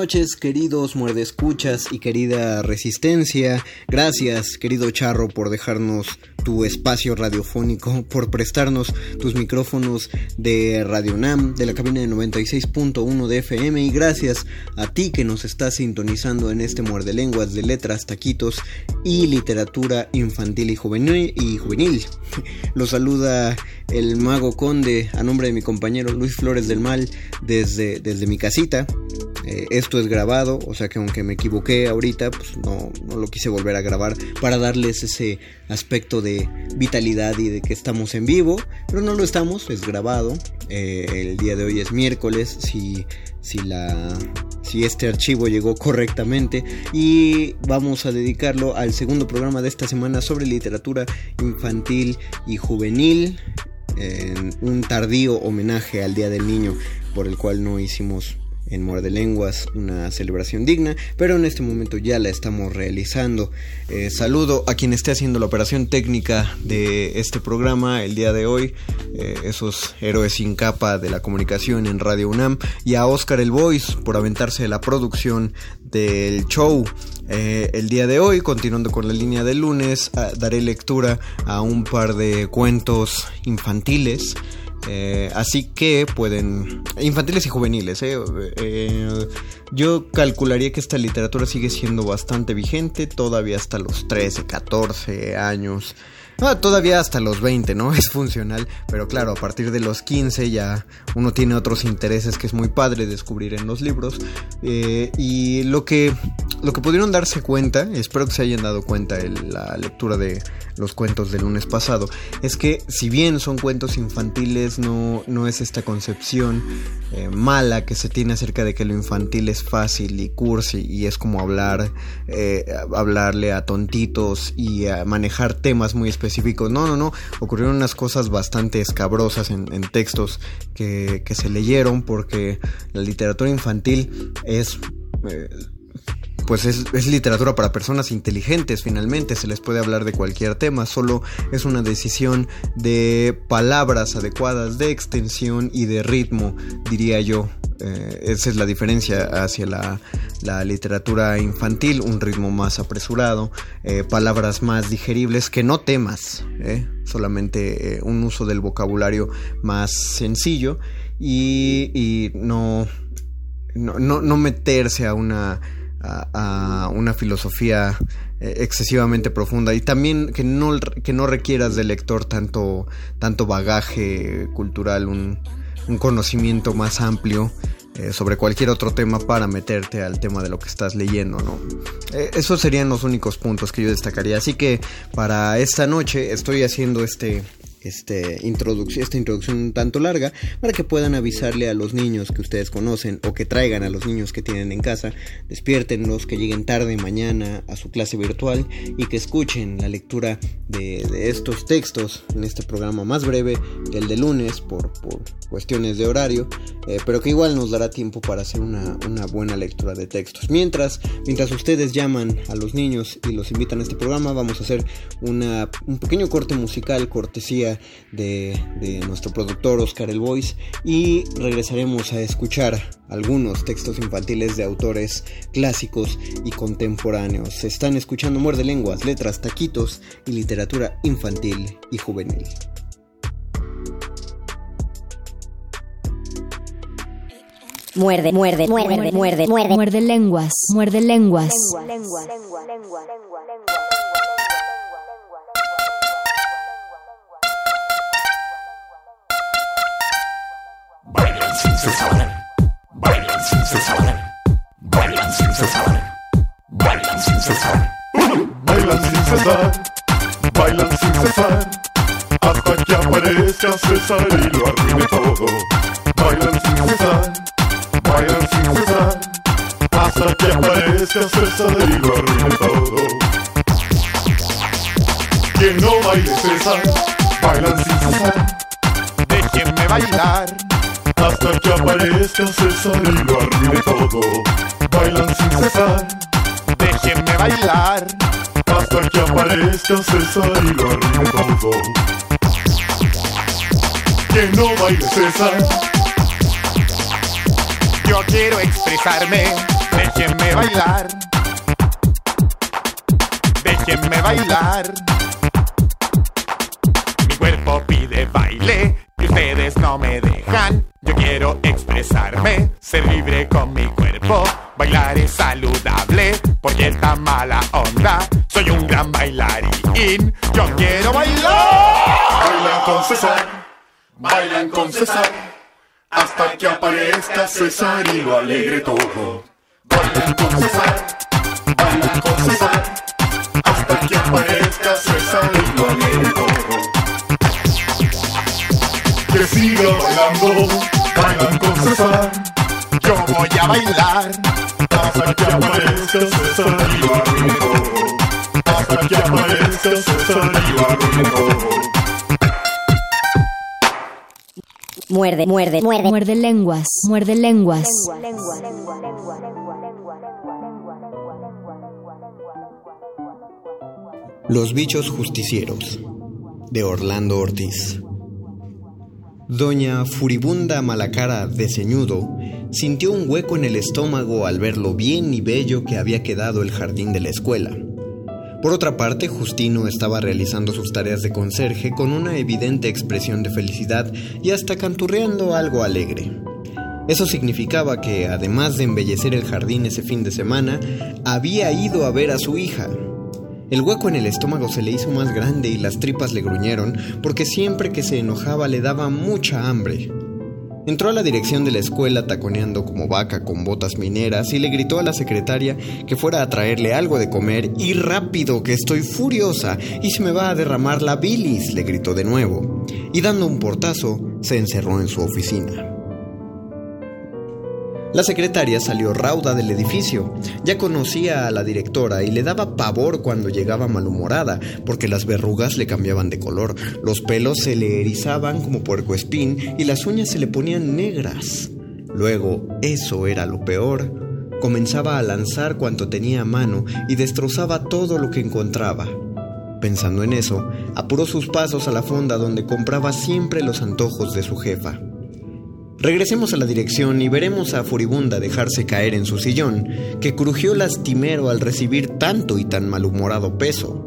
Noches, queridos muerdescuchas y querida resistencia. Gracias, querido Charro, por dejarnos tu espacio radiofónico, por prestarnos tus micrófonos de Radio Nam, de la cabina de 96.1 de FM. Y gracias a ti que nos estás sintonizando en este muerde lenguas de letras, taquitos y literatura infantil y juvenil. Y juvenil. Lo saluda el mago conde a nombre de mi compañero Luis Flores del Mal desde, desde mi casita. Eh, esto es grabado, o sea que aunque me equivoqué ahorita, pues no, no lo quise volver a grabar para darles ese aspecto de vitalidad y de que estamos en vivo, pero no lo estamos, es grabado. Eh, el día de hoy es miércoles, si, si, la, si este archivo llegó correctamente, y vamos a dedicarlo al segundo programa de esta semana sobre literatura infantil y juvenil. En un tardío homenaje al Día del Niño por el cual no hicimos en Muerde Lenguas una celebración digna, pero en este momento ya la estamos realizando. Eh, saludo a quien esté haciendo la operación técnica de este programa el día de hoy, eh, esos héroes sin capa de la comunicación en Radio UNAM, y a Oscar El Voice por aventarse la producción del show. Eh, el día de hoy, continuando con la línea del lunes, daré lectura a un par de cuentos infantiles. Eh, así que pueden... Infantiles y juveniles, eh, eh, yo calcularía que esta literatura sigue siendo bastante vigente, todavía hasta los 13, 14 años. Todavía hasta los 20, ¿no? Es funcional, pero claro, a partir de los 15 ya uno tiene otros intereses que es muy padre descubrir en los libros. Eh, y lo que, lo que pudieron darse cuenta, espero que se hayan dado cuenta en la lectura de los cuentos del lunes pasado, es que si bien son cuentos infantiles, no, no es esta concepción eh, mala que se tiene acerca de que lo infantil es fácil y cursi y es como hablar, eh, hablarle a tontitos y manejar temas muy específicos no, no, no. Ocurrieron unas cosas bastante escabrosas en, textos que, se leyeron porque la literatura infantil es... Eh, pues es, literatura para personas inteligentes finalmente, se les puede hablar de cualquier tema, solo es una decisión de palabras adecuadas, de extensión y de ritmo, diría yo. Eh, esa es la diferencia hacia la, literatura infantil, un ritmo más apresurado, eh, palabras más digeribles que no temas, eh, solamente un uso del vocabulario más sencillo y, no, no, meterse a una, a, una filosofía excesivamente profunda y también que no, que no requieras del lector tanto, tanto bagaje cultural, un, un conocimiento más amplio eh, sobre cualquier otro tema para meterte al tema de lo que estás leyendo, ¿no? Eh, esos serían los únicos puntos que yo destacaría. Así que para esta noche estoy haciendo este este esta introducción un tanto larga para que puedan avisarle a los niños que ustedes conocen o que traigan a los niños que tienen en casa, despiértenlos, que lleguen tarde mañana a su clase virtual y que escuchen la lectura de, estos textos en este programa más breve que el de lunes por, cuestiones de horario, eh, pero que igual nos dará tiempo para hacer una, buena lectura de textos. Mientras, mientras ustedes llaman a los niños y los invitan a este programa, vamos a hacer una, un pequeño corte musical, cortesía de, nuestro productor Oscar El Voice y regresaremos a escuchar algunos textos infantiles de autores clásicos y contemporáneos. Se están escuchando Muerde Lenguas, Letras, Taquitos y Literatura Infantil y Juvenil. Muerde, muerde, muerde, muerde, muerde, muerde lenguas, muerde lenguas. Bailan sin cesar. Bailan sin cesar. Bailan sin cesar. Bailan sin cesar. Bailan sin cesar. Bailan sin cesar. Hasta que aparezca César y lo arruine todo. Bailan sin cesar. Bailan sin cesar. Hasta que aparezca César y lo arruine todo. Quien no baile César, bailan sin cesar. Déjenme bailar. Hasta que aparezca César y lo arruine todo. Bailan sin cesar. Déjenme bailar. Hasta que aparezca César y lo arruine todo. Que no baile César. Yo quiero expresarme. Déjenme bailar. Déjenme bailar. Mi cuerpo pide baile y ustedes no me dejan. Yo quiero expresarme, ser libre con mi cuerpo. Bailar es saludable porque esta mala onda. Soy un gran bailarín. Yo quiero bailar. Bailan con César, bailan con César. Hasta que aparezca César y lo alegre todo. Bailan con César, bailan con César. Hasta que aparezca César y lo alegre todo. Que siga bailando, bailan con César. Yo voy a bailar hasta que aparezca César y. Hasta que aparezca César y. Muerde, muerde, muerde. Muerde lenguas. Muerde lenguas. Los bichos justicieros de Orlando Ortiz. Doña Furibunda Malacara de Ceñudo sintió un hueco en el estómago al ver lo bien y bello que había quedado el jardín de la escuela. Por otra parte, Justino estaba realizando sus tareas de conserje con una evidente expresión de felicidad y hasta canturreando algo alegre. Eso significaba que, además de embellecer el jardín ese fin de semana, había ido a ver a su hija. El hueco en el estómago se le hizo más grande y las tripas le gruñeron porque siempre que se enojaba le daba mucha hambre. Entró a la dirección de la escuela taconeando como vaca con botas mineras y le gritó a la secretaria que fuera a traerle algo de comer y rápido que estoy furiosa y se me va a derramar la bilis, le gritó de nuevo. Y dando un portazo, se encerró en su oficina. La secretaria salió rauda del edificio. Ya conocía a la directora y le daba pavor cuando llegaba malhumorada, porque las verrugas le cambiaban de color, los pelos se le erizaban como puercoespín y las uñas se le ponían negras. Luego, eso era lo peor. Comenzaba a lanzar cuanto tenía a mano y destrozaba todo lo que encontraba. Pensando en eso, apuró sus pasos a la fonda donde compraba siempre los antojos de su jefa. Regresemos a la dirección y veremos a Furibunda dejarse caer en su sillón, que crujió lastimero al recibir tanto y tan malhumorado peso.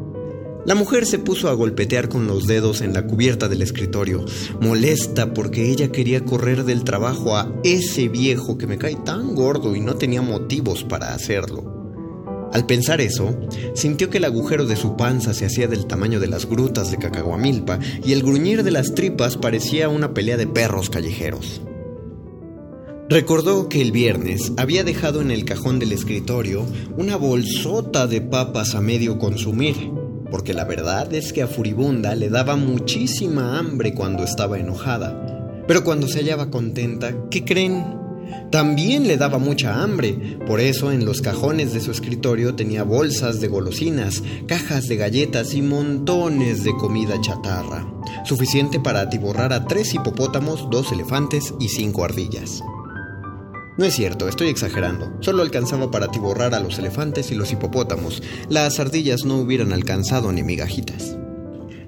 La mujer se puso a golpetear con los dedos en la cubierta del escritorio, molesta porque ella quería correr del trabajo a ese viejo que me cae tan gordo y no tenía motivos para hacerlo. Al pensar eso, sintió que el agujero de su panza se hacía del tamaño de las grutas de Cacahuamilpa y el gruñir de las tripas parecía una pelea de perros callejeros. Recordó que el viernes había dejado en el cajón del escritorio una bolsota de papas a medio consumir, porque la verdad es que a Furibunda le daba muchísima hambre cuando estaba enojada. Pero cuando se hallaba contenta, ¿qué creen? También le daba mucha hambre, por eso en los cajones de su escritorio tenía bolsas de golosinas, cajas de galletas y montones de comida chatarra, suficiente para atiborrar a tres hipopótamos, dos elefantes y cinco ardillas. No es cierto, estoy exagerando. Solo alcanzaba para atiborrar a los elefantes y los hipopótamos. Las ardillas no hubieran alcanzado ni migajitas.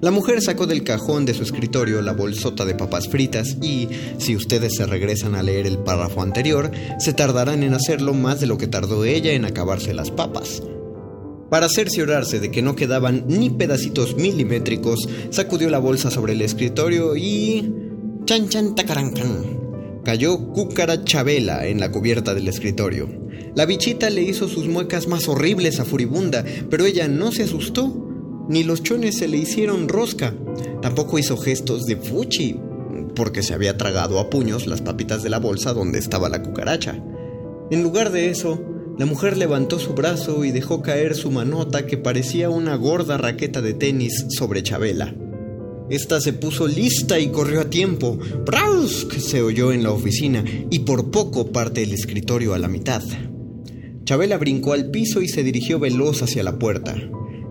La mujer sacó del cajón de su escritorio la bolsota de papas fritas y, si ustedes se regresan a leer el párrafo anterior, se tardarán en hacerlo más de lo que tardó ella en acabarse las papas. Para cerciorarse de que no quedaban ni pedacitos milimétricos, sacudió la bolsa sobre el escritorio y... ¡Chan chan tacarancan! Cayó cucarachabela en la cubierta del escritorio. La bichita le hizo sus muecas más horribles a Furibunda, pero ella no se asustó. Ni los chones se le hicieron rosca. Tampoco hizo gestos de fuchi. porque se había tragado a puños las papitas de la bolsa donde estaba la cucaracha. En lugar de eso, la mujer levantó su brazo y dejó caer su manota que parecía una gorda raqueta de tenis sobre Chabela. Esta se puso lista y corrió a tiempo. que se oyó en la oficina y por poco parte el escritorio a la mitad. Chabela brincó al piso y se dirigió veloz hacia la puerta.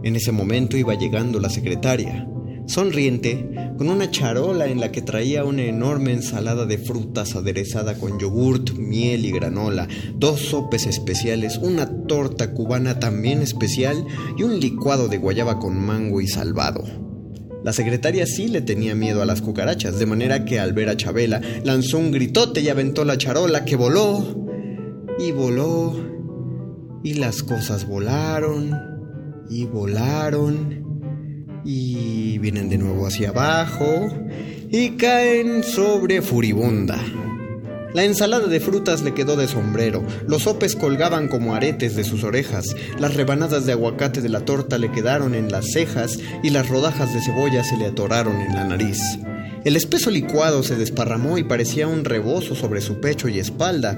En ese momento iba llegando la secretaria, sonriente, con una charola en la que traía una enorme ensalada de frutas aderezada con yogurt, miel y granola, dos sopes especiales, una torta cubana también especial y un licuado de guayaba con mango y salvado. La secretaria sí le tenía miedo a las cucarachas, de manera que al ver a Chabela lanzó un gritote y aventó la charola que voló. Y voló. Y las cosas volaron. Y volaron. Y vienen de nuevo hacia abajo. Y caen sobre furibunda. La ensalada de frutas le quedó de sombrero, los sopes colgaban como aretes de sus orejas, las rebanadas de aguacate de la torta le quedaron en las cejas y las rodajas de cebolla se le atoraron en la nariz. El espeso licuado se desparramó y parecía un rebozo sobre su pecho y espalda,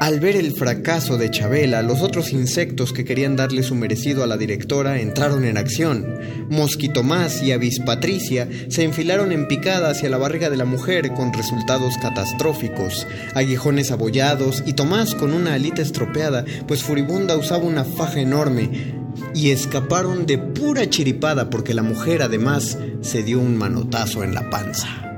al ver el fracaso de Chabela, los otros insectos que querían darle su merecido a la directora entraron en acción. Mosquito Más y Avispatricia se enfilaron en picada hacia la barriga de la mujer con resultados catastróficos. Aguijones abollados y Tomás con una alita estropeada, pues Furibunda usaba una faja enorme. Y escaparon de pura chiripada porque la mujer además se dio un manotazo en la panza.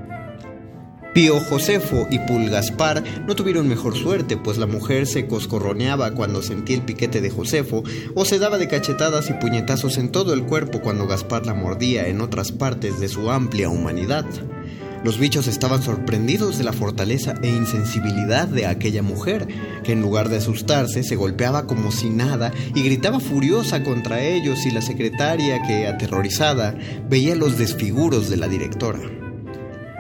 Pío Josefo y Pulgaspar no tuvieron mejor suerte, pues la mujer se coscorroneaba cuando sentía el piquete de Josefo o se daba de cachetadas y puñetazos en todo el cuerpo cuando Gaspar la mordía en otras partes de su amplia humanidad. Los bichos estaban sorprendidos de la fortaleza e insensibilidad de aquella mujer, que en lugar de asustarse se golpeaba como si nada y gritaba furiosa contra ellos y la secretaria que, aterrorizada, veía los desfiguros de la directora.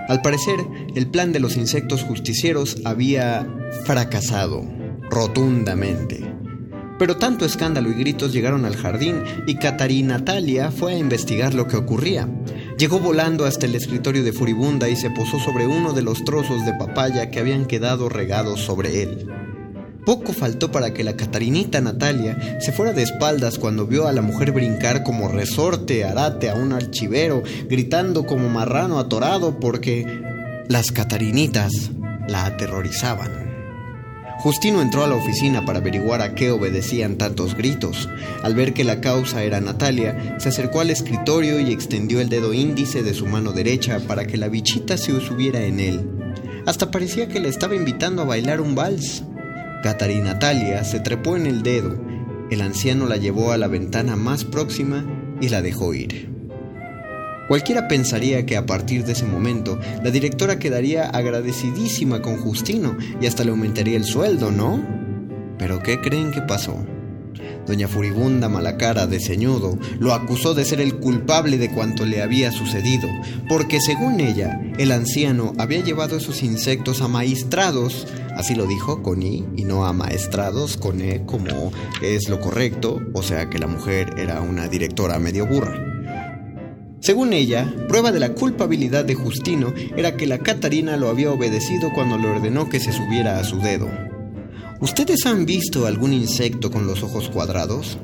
Al parecer, el plan de los insectos justicieros había fracasado rotundamente. Pero tanto escándalo y gritos llegaron al jardín y Catarina Natalia fue a investigar lo que ocurría. Llegó volando hasta el escritorio de Furibunda y se posó sobre uno de los trozos de papaya que habían quedado regados sobre él. Poco faltó para que la Catarinita Natalia se fuera de espaldas cuando vio a la mujer brincar como resorte arate a un archivero, gritando como marrano atorado porque las Catarinitas la aterrorizaban. Justino entró a la oficina para averiguar a qué obedecían tantos gritos. Al ver que la causa era Natalia, se acercó al escritorio y extendió el dedo índice de su mano derecha para que la bichita se subiera en él. Hasta parecía que le estaba invitando a bailar un vals. Catarina Natalia se trepó en el dedo. El anciano la llevó a la ventana más próxima y la dejó ir. Cualquiera pensaría que a partir de ese momento la directora quedaría agradecidísima con Justino y hasta le aumentaría el sueldo, ¿no? Pero ¿qué creen que pasó? Doña Furibunda Malacara de Ceñudo lo acusó de ser el culpable de cuanto le había sucedido, porque según ella, el anciano había llevado esos insectos amaestrados, así lo dijo con I, y no amaestrados con E como es lo correcto, o sea que la mujer era una directora medio burra. Según ella, prueba de la culpabilidad de Justino era que la Catarina lo había obedecido cuando le ordenó que se subiera a su dedo. ¿Ustedes han visto algún insecto con los ojos cuadrados?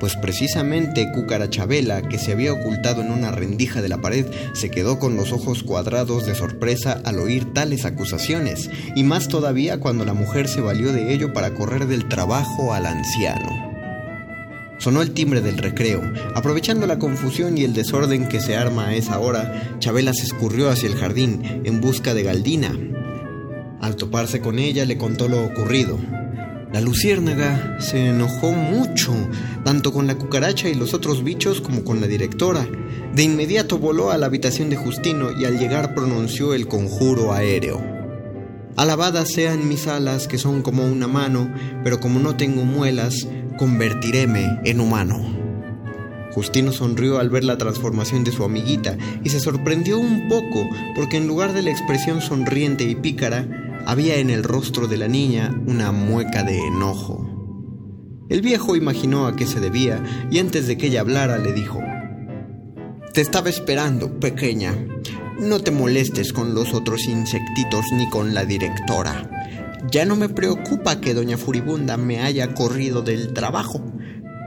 Pues precisamente Cucarachabela, que se había ocultado en una rendija de la pared, se quedó con los ojos cuadrados de sorpresa al oír tales acusaciones, y más todavía cuando la mujer se valió de ello para correr del trabajo al anciano. Sonó el timbre del recreo. Aprovechando la confusión y el desorden que se arma a esa hora, Chabela se escurrió hacia el jardín en busca de Galdina, al toparse con ella le contó lo ocurrido. La luciérnaga se enojó mucho, tanto con la cucaracha y los otros bichos como con la directora. De inmediato voló a la habitación de Justino y al llegar pronunció el conjuro aéreo. Alabadas sean mis alas que son como una mano, pero como no tengo muelas, convertiréme en humano. Justino sonrió al ver la transformación de su amiguita y se sorprendió un poco porque en lugar de la expresión sonriente y pícara, había en el rostro de la niña una mueca de enojo. El viejo imaginó a qué se debía y antes de que ella hablara le dijo, Te estaba esperando, pequeña. No te molestes con los otros insectitos ni con la directora. Ya no me preocupa que doña Furibunda me haya corrido del trabajo.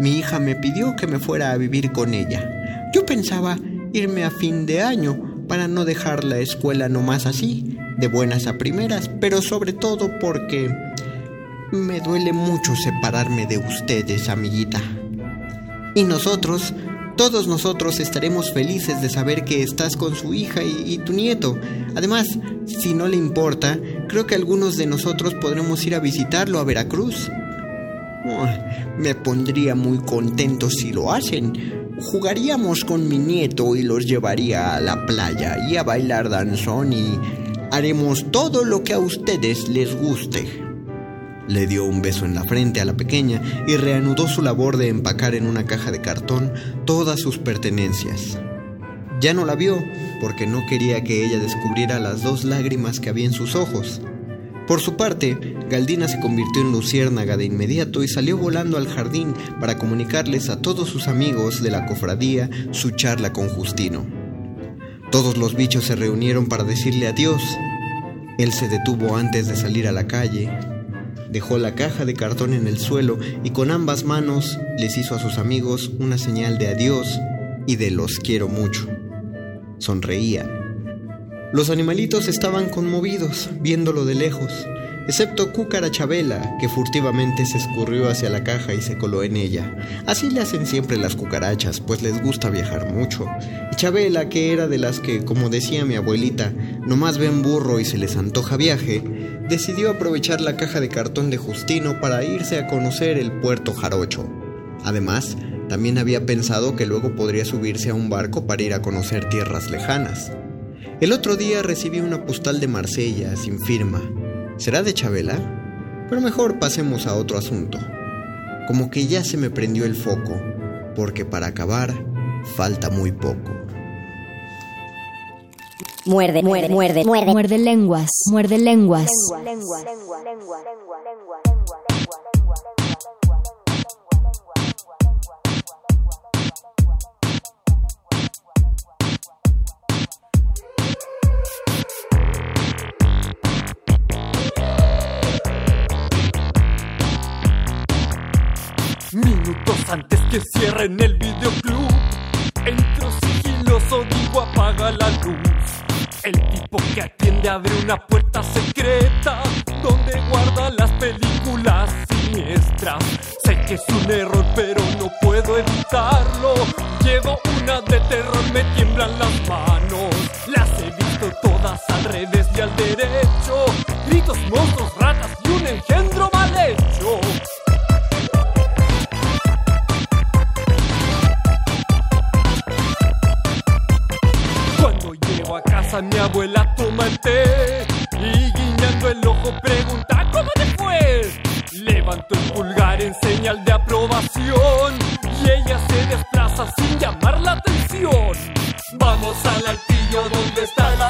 Mi hija me pidió que me fuera a vivir con ella. Yo pensaba irme a fin de año para no dejar la escuela nomás así, de buenas a primeras, pero sobre todo porque me duele mucho separarme de ustedes, amiguita. Y nosotros, todos nosotros estaremos felices de saber que estás con su hija y, tu nieto. Además, si no le importa, creo que algunos de nosotros podremos ir a visitarlo a Veracruz. me pondría muy contento si lo hacen. Jugaríamos con mi nieto y los llevaría a la playa y a bailar danzón y haremos todo lo que a ustedes les guste. Le dio un beso en la frente a la pequeña y reanudó su labor de empacar en una caja de cartón todas sus pertenencias. Ya no la vio porque no quería que ella descubriera las dos lágrimas que había en sus ojos. Por su parte, Galdina se convirtió en luciérnaga de inmediato y salió volando al jardín para comunicarles a todos sus amigos de la cofradía su charla con Justino. Todos los bichos se reunieron para decirle adiós. Él se detuvo antes de salir a la calle Dejó la caja de cartón en el suelo y con ambas manos les hizo a sus amigos una señal de adiós y de los quiero mucho. Sonreía. Los animalitos estaban conmovidos, viéndolo de lejos, excepto Cúcara Chabela, que furtivamente se escurrió hacia la caja y se coló en ella. Así le hacen siempre las cucarachas, pues les gusta viajar mucho. Y Chabela, que era de las que, como decía mi abuelita, nomás ven burro y se les antoja viaje, decidió aprovechar la caja de cartón de Justino para irse a conocer el puerto Jarocho. Además, también había pensado que luego podría subirse a un barco para ir a conocer tierras lejanas. El otro día recibí una postal de Marsella sin firma. ¿Será de Chabela? Pero mejor pasemos a otro asunto. Como que ya se me prendió el foco, porque para acabar falta muy poco. Muerde, muerde, muerde, muerde. Muerde lenguas, muerde lenguas. Minutos que cierren el videoclub, entro sigiloso, digo apaga la luz. El tipo que atiende abre una puerta secreta donde guarda las películas siniestras. Sé que es un error, pero no puedo evitarlo. Llevo una de terror, me tiemblan las manos. Las he visto todas al revés y al derecho. Gritos, monstruos, mi abuela toma el té y guiñando el ojo pregunta ¿Cómo te fue? Levanto el pulgar en señal de aprobación y ella se desplaza sin llamar la atención. Vamos al altillo donde está el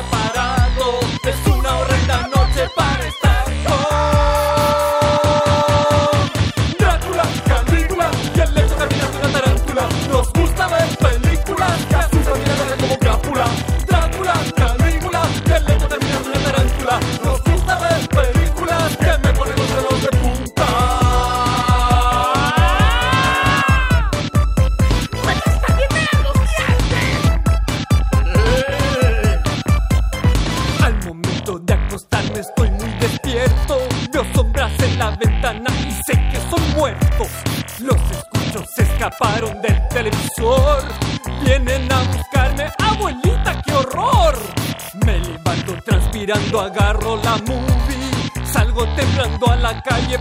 transpirando, agarro la movie. Salgo temblando a la calle,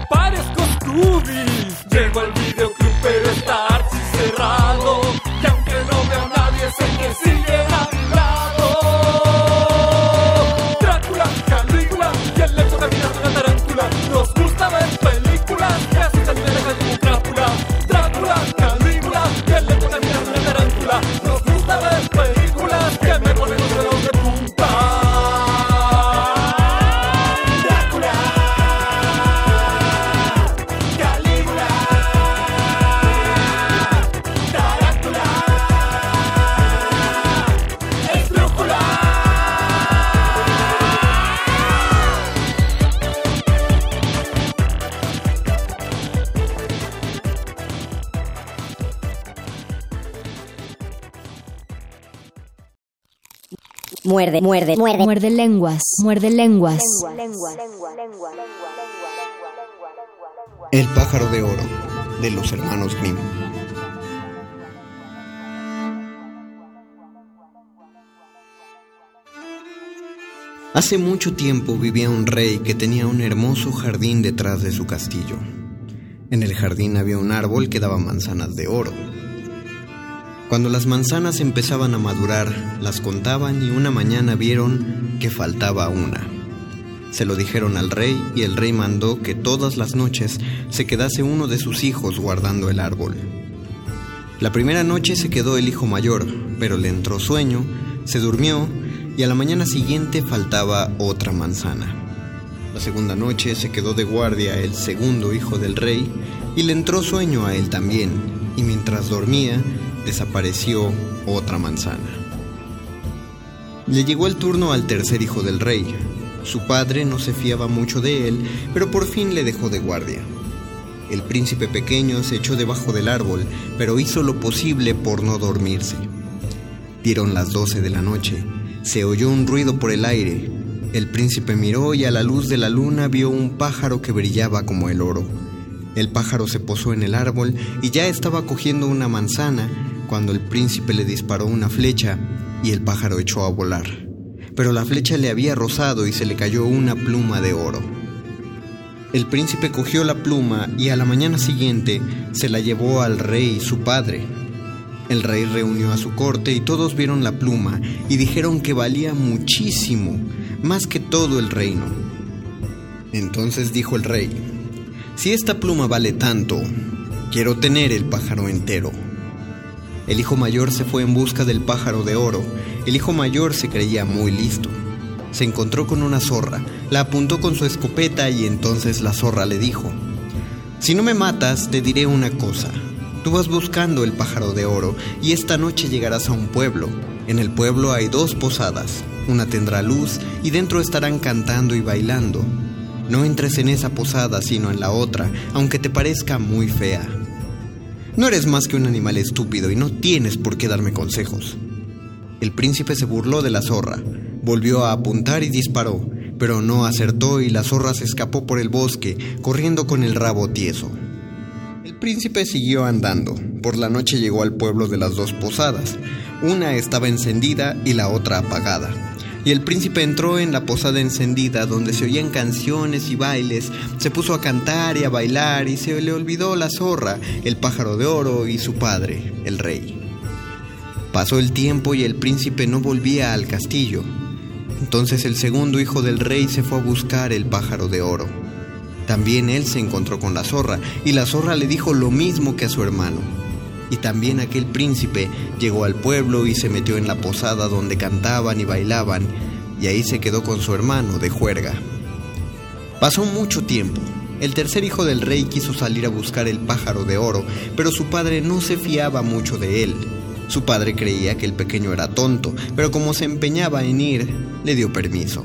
Muerde, muerde, muerde. Muerde lenguas, muerde lenguas. El pájaro de oro de los hermanos Grimm. Hace mucho tiempo vivía un rey que tenía un hermoso jardín detrás de su castillo. En el jardín había un árbol que daba manzanas de oro. Cuando las manzanas empezaban a madurar, las contaban y una mañana vieron que faltaba una. Se lo dijeron al rey y el rey mandó que todas las noches se quedase uno de sus hijos guardando el árbol. La primera noche se quedó el hijo mayor, pero le entró sueño, se durmió y a la mañana siguiente faltaba otra manzana. La segunda noche se quedó de guardia el segundo hijo del rey y le entró sueño a él también, y mientras dormía desapareció otra manzana. Le llegó el turno al tercer hijo del rey. Su padre no se fiaba mucho de él, pero por fin le dejó de guardia. El príncipe pequeño se echó debajo del árbol, pero hizo lo posible por no dormirse. Dieron las doce de la noche. Se oyó un ruido por el aire. El príncipe miró y a la luz de la luna vio un pájaro que brillaba como el oro. El pájaro se posó en el árbol y ya estaba cogiendo una manzana cuando el príncipe le disparó una flecha y el pájaro echó a volar. Pero la flecha le había rozado y se le cayó una pluma de oro. El príncipe cogió la pluma y a la mañana siguiente se la llevó al rey su padre. El rey reunió a su corte y todos vieron la pluma y dijeron que valía muchísimo, más que todo el reino. Entonces dijo el rey, si esta pluma vale tanto, quiero tener el pájaro entero. El hijo mayor se fue en busca del pájaro de oro. El hijo mayor se creía muy listo. Se encontró con una zorra, la apuntó con su escopeta y entonces la zorra le dijo, Si no me matas, te diré una cosa. Tú vas buscando el pájaro de oro y esta noche llegarás a un pueblo. En el pueblo hay dos posadas. Una tendrá luz y dentro estarán cantando y bailando. No entres en esa posada sino en la otra, aunque te parezca muy fea. No eres más que un animal estúpido y no tienes por qué darme consejos. El príncipe se burló de la zorra, volvió a apuntar y disparó, pero no acertó y la zorra se escapó por el bosque, corriendo con el rabo tieso. El príncipe siguió andando. Por la noche llegó al pueblo de las dos posadas. Una estaba encendida y la otra apagada y el príncipe entró en la posada encendida donde se oían canciones y bailes, se puso a cantar y a bailar y se le olvidó la zorra, el pájaro de oro y su padre, el rey. Pasó el tiempo y el príncipe no volvía al castillo. Entonces el segundo hijo del rey se fue a buscar el pájaro de oro. También él se encontró con la zorra y la zorra le dijo lo mismo que a su hermano. Y también aquel príncipe llegó al pueblo y se metió en la posada donde cantaban y bailaban, y ahí se quedó con su hermano de juerga. Pasó mucho tiempo. El tercer hijo del rey quiso salir a buscar el pájaro de oro, pero su padre no se fiaba mucho de él. Su padre creía que el pequeño era tonto, pero como se empeñaba en ir, le dio permiso.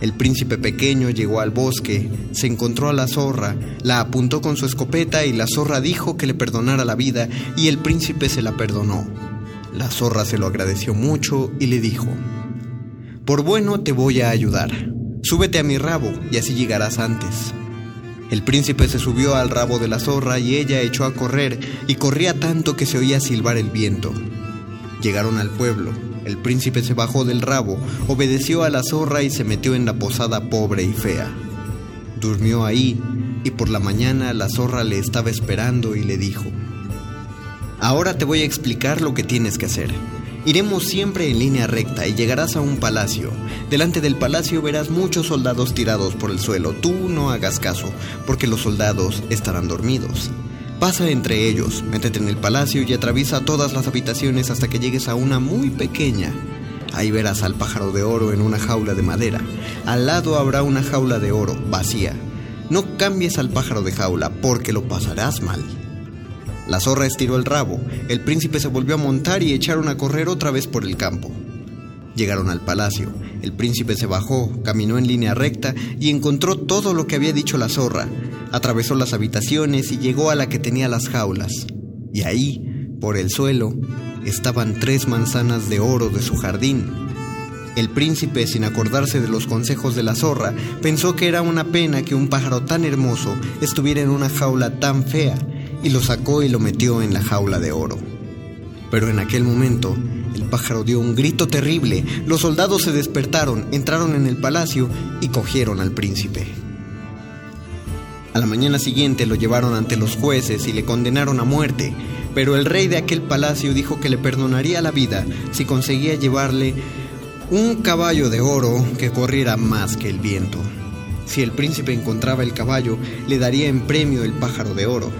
El príncipe pequeño llegó al bosque, se encontró a la zorra, la apuntó con su escopeta y la zorra dijo que le perdonara la vida y el príncipe se la perdonó. La zorra se lo agradeció mucho y le dijo, Por bueno te voy a ayudar, súbete a mi rabo y así llegarás antes. El príncipe se subió al rabo de la zorra y ella echó a correr y corría tanto que se oía silbar el viento. Llegaron al pueblo. El príncipe se bajó del rabo, obedeció a la zorra y se metió en la posada pobre y fea. Durmió ahí y por la mañana la zorra le estaba esperando y le dijo, Ahora te voy a explicar lo que tienes que hacer. Iremos siempre en línea recta y llegarás a un palacio. Delante del palacio verás muchos soldados tirados por el suelo. Tú no hagas caso, porque los soldados estarán dormidos. Pasa entre ellos, métete en el palacio y atraviesa todas las habitaciones hasta que llegues a una muy pequeña. Ahí verás al pájaro de oro en una jaula de madera. Al lado habrá una jaula de oro, vacía. No cambies al pájaro de jaula, porque lo pasarás mal. La zorra estiró el rabo, el príncipe se volvió a montar y echaron a correr otra vez por el campo. Llegaron al palacio, el príncipe se bajó, caminó en línea recta y encontró todo lo que había dicho la zorra, Atravesó las habitaciones y llegó a la que tenía las jaulas. Y ahí, por el suelo, estaban tres manzanas de oro de su jardín. El príncipe, sin acordarse de los consejos de la zorra, pensó que era una pena que un pájaro tan hermoso estuviera en una jaula tan fea, y lo sacó y lo metió en la jaula de oro. Pero en aquel momento, pájaro dio un grito terrible, los soldados se despertaron, entraron en el palacio y cogieron al príncipe. A la mañana siguiente lo llevaron ante los jueces y le condenaron a muerte, pero el rey de aquel palacio dijo que le perdonaría la vida si conseguía llevarle un caballo de oro que corriera más que el viento. Si el príncipe encontraba el caballo, le daría en premio el pájaro de oro.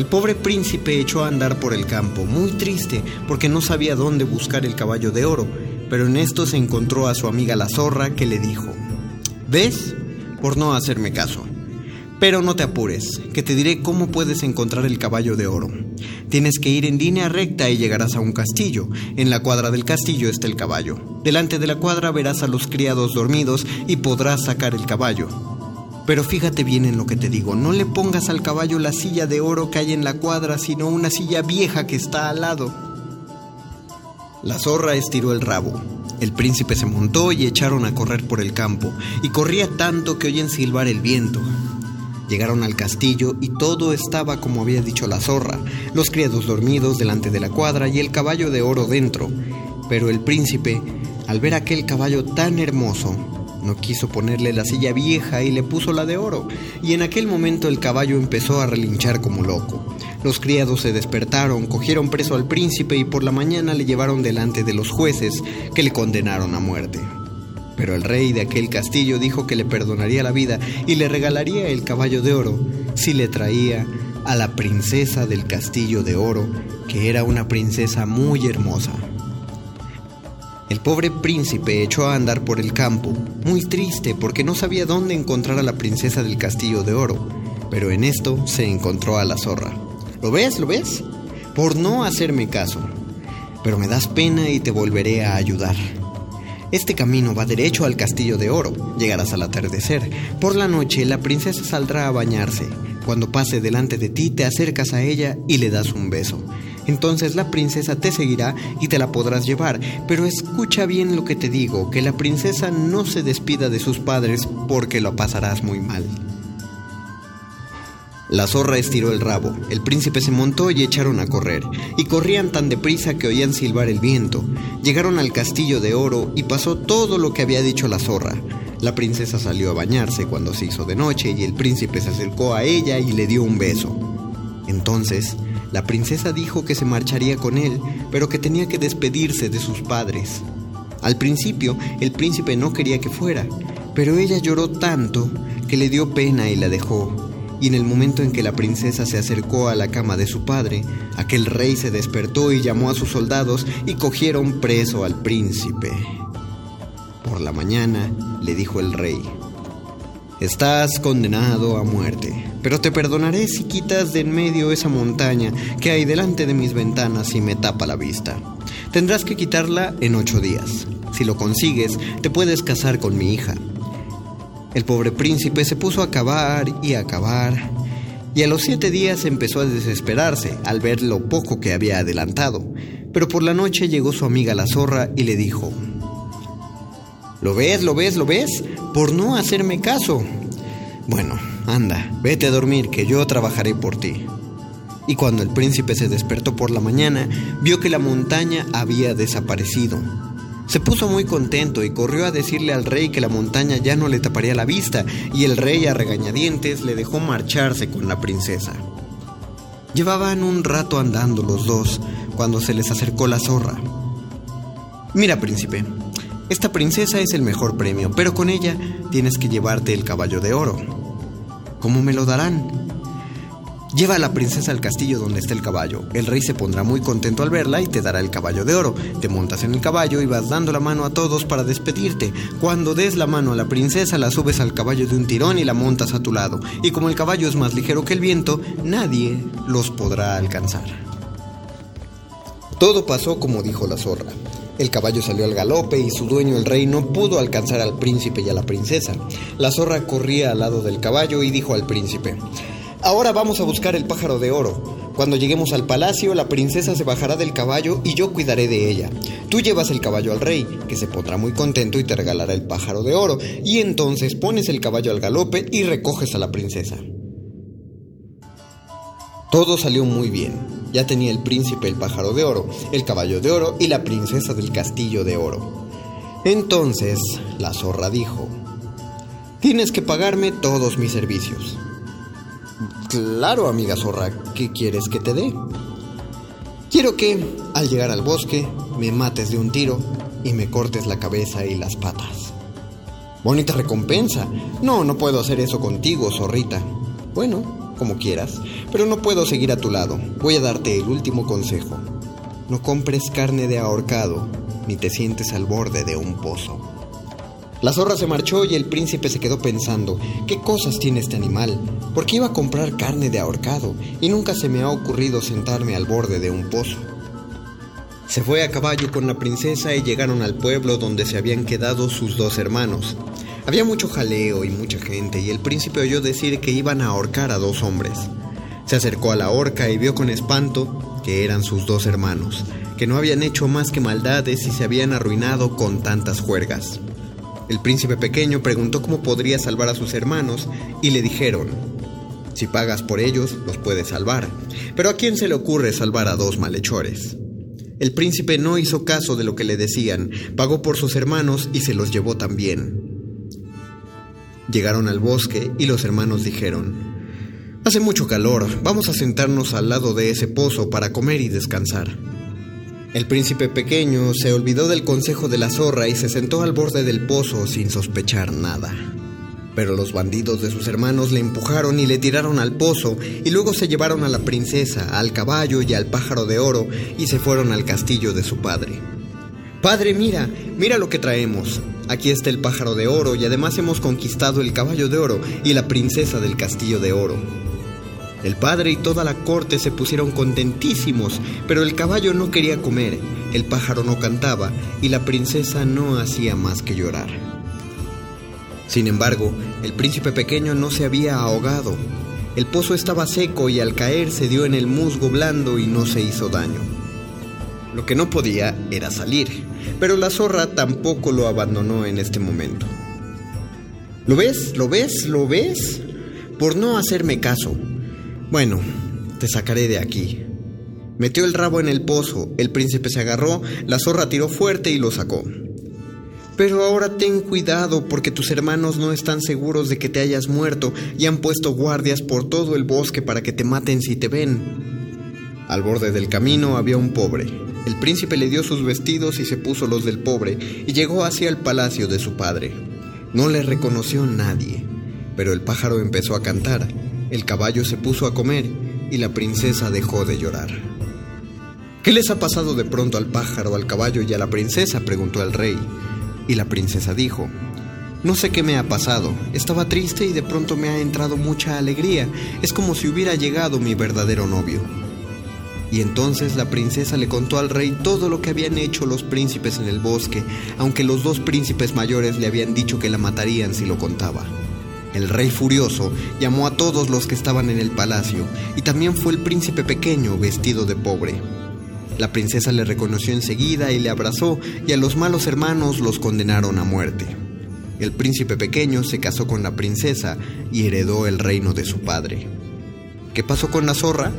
El pobre príncipe echó a andar por el campo, muy triste, porque no sabía dónde buscar el caballo de oro, pero en esto se encontró a su amiga la zorra que le dijo, ¿ves? Por no hacerme caso. Pero no te apures, que te diré cómo puedes encontrar el caballo de oro. Tienes que ir en línea recta y llegarás a un castillo. En la cuadra del castillo está el caballo. Delante de la cuadra verás a los criados dormidos y podrás sacar el caballo. Pero fíjate bien en lo que te digo, no le pongas al caballo la silla de oro que hay en la cuadra, sino una silla vieja que está al lado. La zorra estiró el rabo. El príncipe se montó y echaron a correr por el campo, y corría tanto que oyen silbar el viento. Llegaron al castillo y todo estaba como había dicho la zorra, los criados dormidos delante de la cuadra y el caballo de oro dentro. Pero el príncipe, al ver aquel caballo tan hermoso, quiso ponerle la silla vieja y le puso la de oro, y en aquel momento el caballo empezó a relinchar como loco. Los criados se despertaron, cogieron preso al príncipe y por la mañana le llevaron delante de los jueces que le condenaron a muerte. Pero el rey de aquel castillo dijo que le perdonaría la vida y le regalaría el caballo de oro si le traía a la princesa del castillo de oro, que era una princesa muy hermosa. El pobre príncipe echó a andar por el campo, muy triste porque no sabía dónde encontrar a la princesa del castillo de oro, pero en esto se encontró a la zorra. ¿Lo ves? ¿Lo ves? Por no hacerme caso. Pero me das pena y te volveré a ayudar. Este camino va derecho al castillo de oro. Llegarás al atardecer. Por la noche la princesa saldrá a bañarse. Cuando pase delante de ti te acercas a ella y le das un beso. Entonces la princesa te seguirá y te la podrás llevar. Pero escucha bien lo que te digo, que la princesa no se despida de sus padres porque lo pasarás muy mal. La zorra estiró el rabo, el príncipe se montó y echaron a correr, y corrían tan deprisa que oían silbar el viento. Llegaron al castillo de oro y pasó todo lo que había dicho la zorra. La princesa salió a bañarse cuando se hizo de noche y el príncipe se acercó a ella y le dio un beso. Entonces, la princesa dijo que se marcharía con él, pero que tenía que despedirse de sus padres. Al principio, el príncipe no quería que fuera, pero ella lloró tanto que le dio pena y la dejó y en el momento en que la princesa se acercó a la cama de su padre, aquel rey se despertó y llamó a sus soldados y cogieron preso al príncipe. Por la mañana le dijo el rey, Estás condenado a muerte, pero te perdonaré si quitas de en medio esa montaña que hay delante de mis ventanas y me tapa la vista. Tendrás que quitarla en ocho días. Si lo consigues, te puedes casar con mi hija. El pobre príncipe se puso a cavar y a cavar, y a los siete días empezó a desesperarse al ver lo poco que había adelantado. Pero por la noche llegó su amiga la zorra y le dijo, ¿Lo ves, lo ves, lo ves? Por no hacerme caso. Bueno, anda, vete a dormir, que yo trabajaré por ti. Y cuando el príncipe se despertó por la mañana, vio que la montaña había desaparecido se puso muy contento y corrió a decirle al rey que la montaña ya no le taparía la vista, y el rey a regañadientes le dejó marcharse con la princesa. Llevaban un rato andando los dos cuando se les acercó la zorra. Mira, príncipe, esta princesa es el mejor premio, pero con ella tienes que llevarte el caballo de oro. ¿Cómo me lo darán? Lleva a la princesa al castillo donde está el caballo. El rey se pondrá muy contento al verla y te dará el caballo de oro. Te montas en el caballo y vas dando la mano a todos para despedirte. Cuando des la mano a la princesa, la subes al caballo de un tirón y la montas a tu lado. Y como el caballo es más ligero que el viento, nadie los podrá alcanzar. Todo pasó como dijo la zorra. El caballo salió al galope y su dueño el rey no pudo alcanzar al príncipe y a la princesa. La zorra corría al lado del caballo y dijo al príncipe, Ahora vamos a buscar el pájaro de oro. Cuando lleguemos al palacio, la princesa se bajará del caballo y yo cuidaré de ella. Tú llevas el caballo al rey, que se pondrá muy contento y te regalará el pájaro de oro, y entonces pones el caballo al galope y recoges a la princesa. Todo salió muy bien. Ya tenía el príncipe el pájaro de oro, el caballo de oro y la princesa del castillo de oro. Entonces la zorra dijo, Tienes que pagarme todos mis servicios. Claro, amiga zorra, ¿qué quieres que te dé? Quiero que, al llegar al bosque, me mates de un tiro y me cortes la cabeza y las patas. Bonita recompensa. No, no puedo hacer eso contigo, zorrita. Bueno, como quieras, pero no puedo seguir a tu lado. Voy a darte el último consejo. No compres carne de ahorcado, ni te sientes al borde de un pozo. La zorra se marchó y el príncipe se quedó pensando, ¿qué cosas tiene este animal? ¿Por qué iba a comprar carne de ahorcado? Y nunca se me ha ocurrido sentarme al borde de un pozo. Se fue a caballo con la princesa y llegaron al pueblo donde se habían quedado sus dos hermanos. Había mucho jaleo y mucha gente y el príncipe oyó decir que iban a ahorcar a dos hombres. Se acercó a la horca y vio con espanto que eran sus dos hermanos, que no habían hecho más que maldades y se habían arruinado con tantas juergas. El príncipe pequeño preguntó cómo podría salvar a sus hermanos y le dijeron, si pagas por ellos, los puedes salvar. Pero ¿a quién se le ocurre salvar a dos malhechores? El príncipe no hizo caso de lo que le decían, pagó por sus hermanos y se los llevó también. Llegaron al bosque y los hermanos dijeron, Hace mucho calor, vamos a sentarnos al lado de ese pozo para comer y descansar. El príncipe pequeño se olvidó del consejo de la zorra y se sentó al borde del pozo sin sospechar nada. Pero los bandidos de sus hermanos le empujaron y le tiraron al pozo y luego se llevaron a la princesa, al caballo y al pájaro de oro y se fueron al castillo de su padre. Padre, mira, mira lo que traemos. Aquí está el pájaro de oro y además hemos conquistado el caballo de oro y la princesa del castillo de oro. El padre y toda la corte se pusieron contentísimos, pero el caballo no quería comer, el pájaro no cantaba y la princesa no hacía más que llorar. Sin embargo, el príncipe pequeño no se había ahogado. El pozo estaba seco y al caer se dio en el musgo blando y no se hizo daño. Lo que no podía era salir, pero la zorra tampoco lo abandonó en este momento. ¿Lo ves? ¿Lo ves? ¿Lo ves? Por no hacerme caso, bueno, te sacaré de aquí. Metió el rabo en el pozo, el príncipe se agarró, la zorra tiró fuerte y lo sacó. Pero ahora ten cuidado porque tus hermanos no están seguros de que te hayas muerto y han puesto guardias por todo el bosque para que te maten si te ven. Al borde del camino había un pobre. El príncipe le dio sus vestidos y se puso los del pobre y llegó hacia el palacio de su padre. No le reconoció nadie, pero el pájaro empezó a cantar el caballo se puso a comer y la princesa dejó de llorar. ¿Qué les ha pasado de pronto al pájaro, al caballo y a la princesa? preguntó el rey. Y la princesa dijo, no sé qué me ha pasado, estaba triste y de pronto me ha entrado mucha alegría, es como si hubiera llegado mi verdadero novio. Y entonces la princesa le contó al rey todo lo que habían hecho los príncipes en el bosque, aunque los dos príncipes mayores le habían dicho que la matarían si lo contaba. El rey furioso llamó a todos los que estaban en el palacio y también fue el príncipe pequeño vestido de pobre. La princesa le reconoció enseguida y le abrazó y a los malos hermanos los condenaron a muerte. El príncipe pequeño se casó con la princesa y heredó el reino de su padre. ¿Qué pasó con la zorra?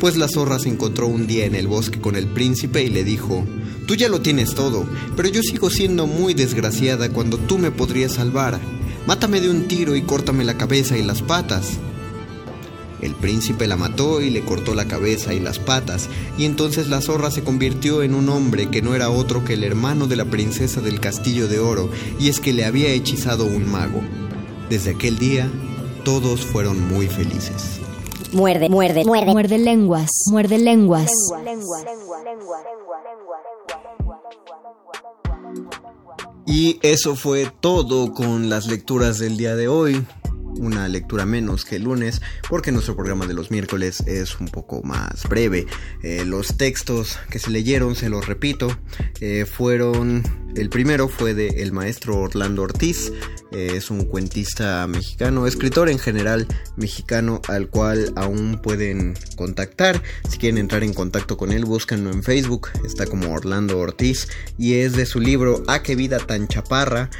Pues la zorra se encontró un día en el bosque con el príncipe y le dijo, Tú ya lo tienes todo, pero yo sigo siendo muy desgraciada cuando tú me podrías salvar. Mátame de un tiro y córtame la cabeza y las patas. El príncipe la mató y le cortó la cabeza y las patas, y entonces la zorra se convirtió en un hombre que no era otro que el hermano de la princesa del castillo de oro, y es que le había hechizado un mago. Desde aquel día, todos fueron muy felices. Muerde, muerde, muerde, muerde lenguas, muerde lenguas. Y eso fue todo con las lecturas del día de hoy. Una lectura menos que el lunes, porque nuestro programa de los miércoles es un poco más breve. Eh, los textos que se leyeron, se los repito, eh, fueron... El primero fue de el maestro Orlando Ortiz, eh, es un cuentista mexicano, escritor en general mexicano al cual aún pueden contactar. Si quieren entrar en contacto con él, búscanlo en Facebook, está como Orlando Ortiz y es de su libro A qué vida tan chaparra.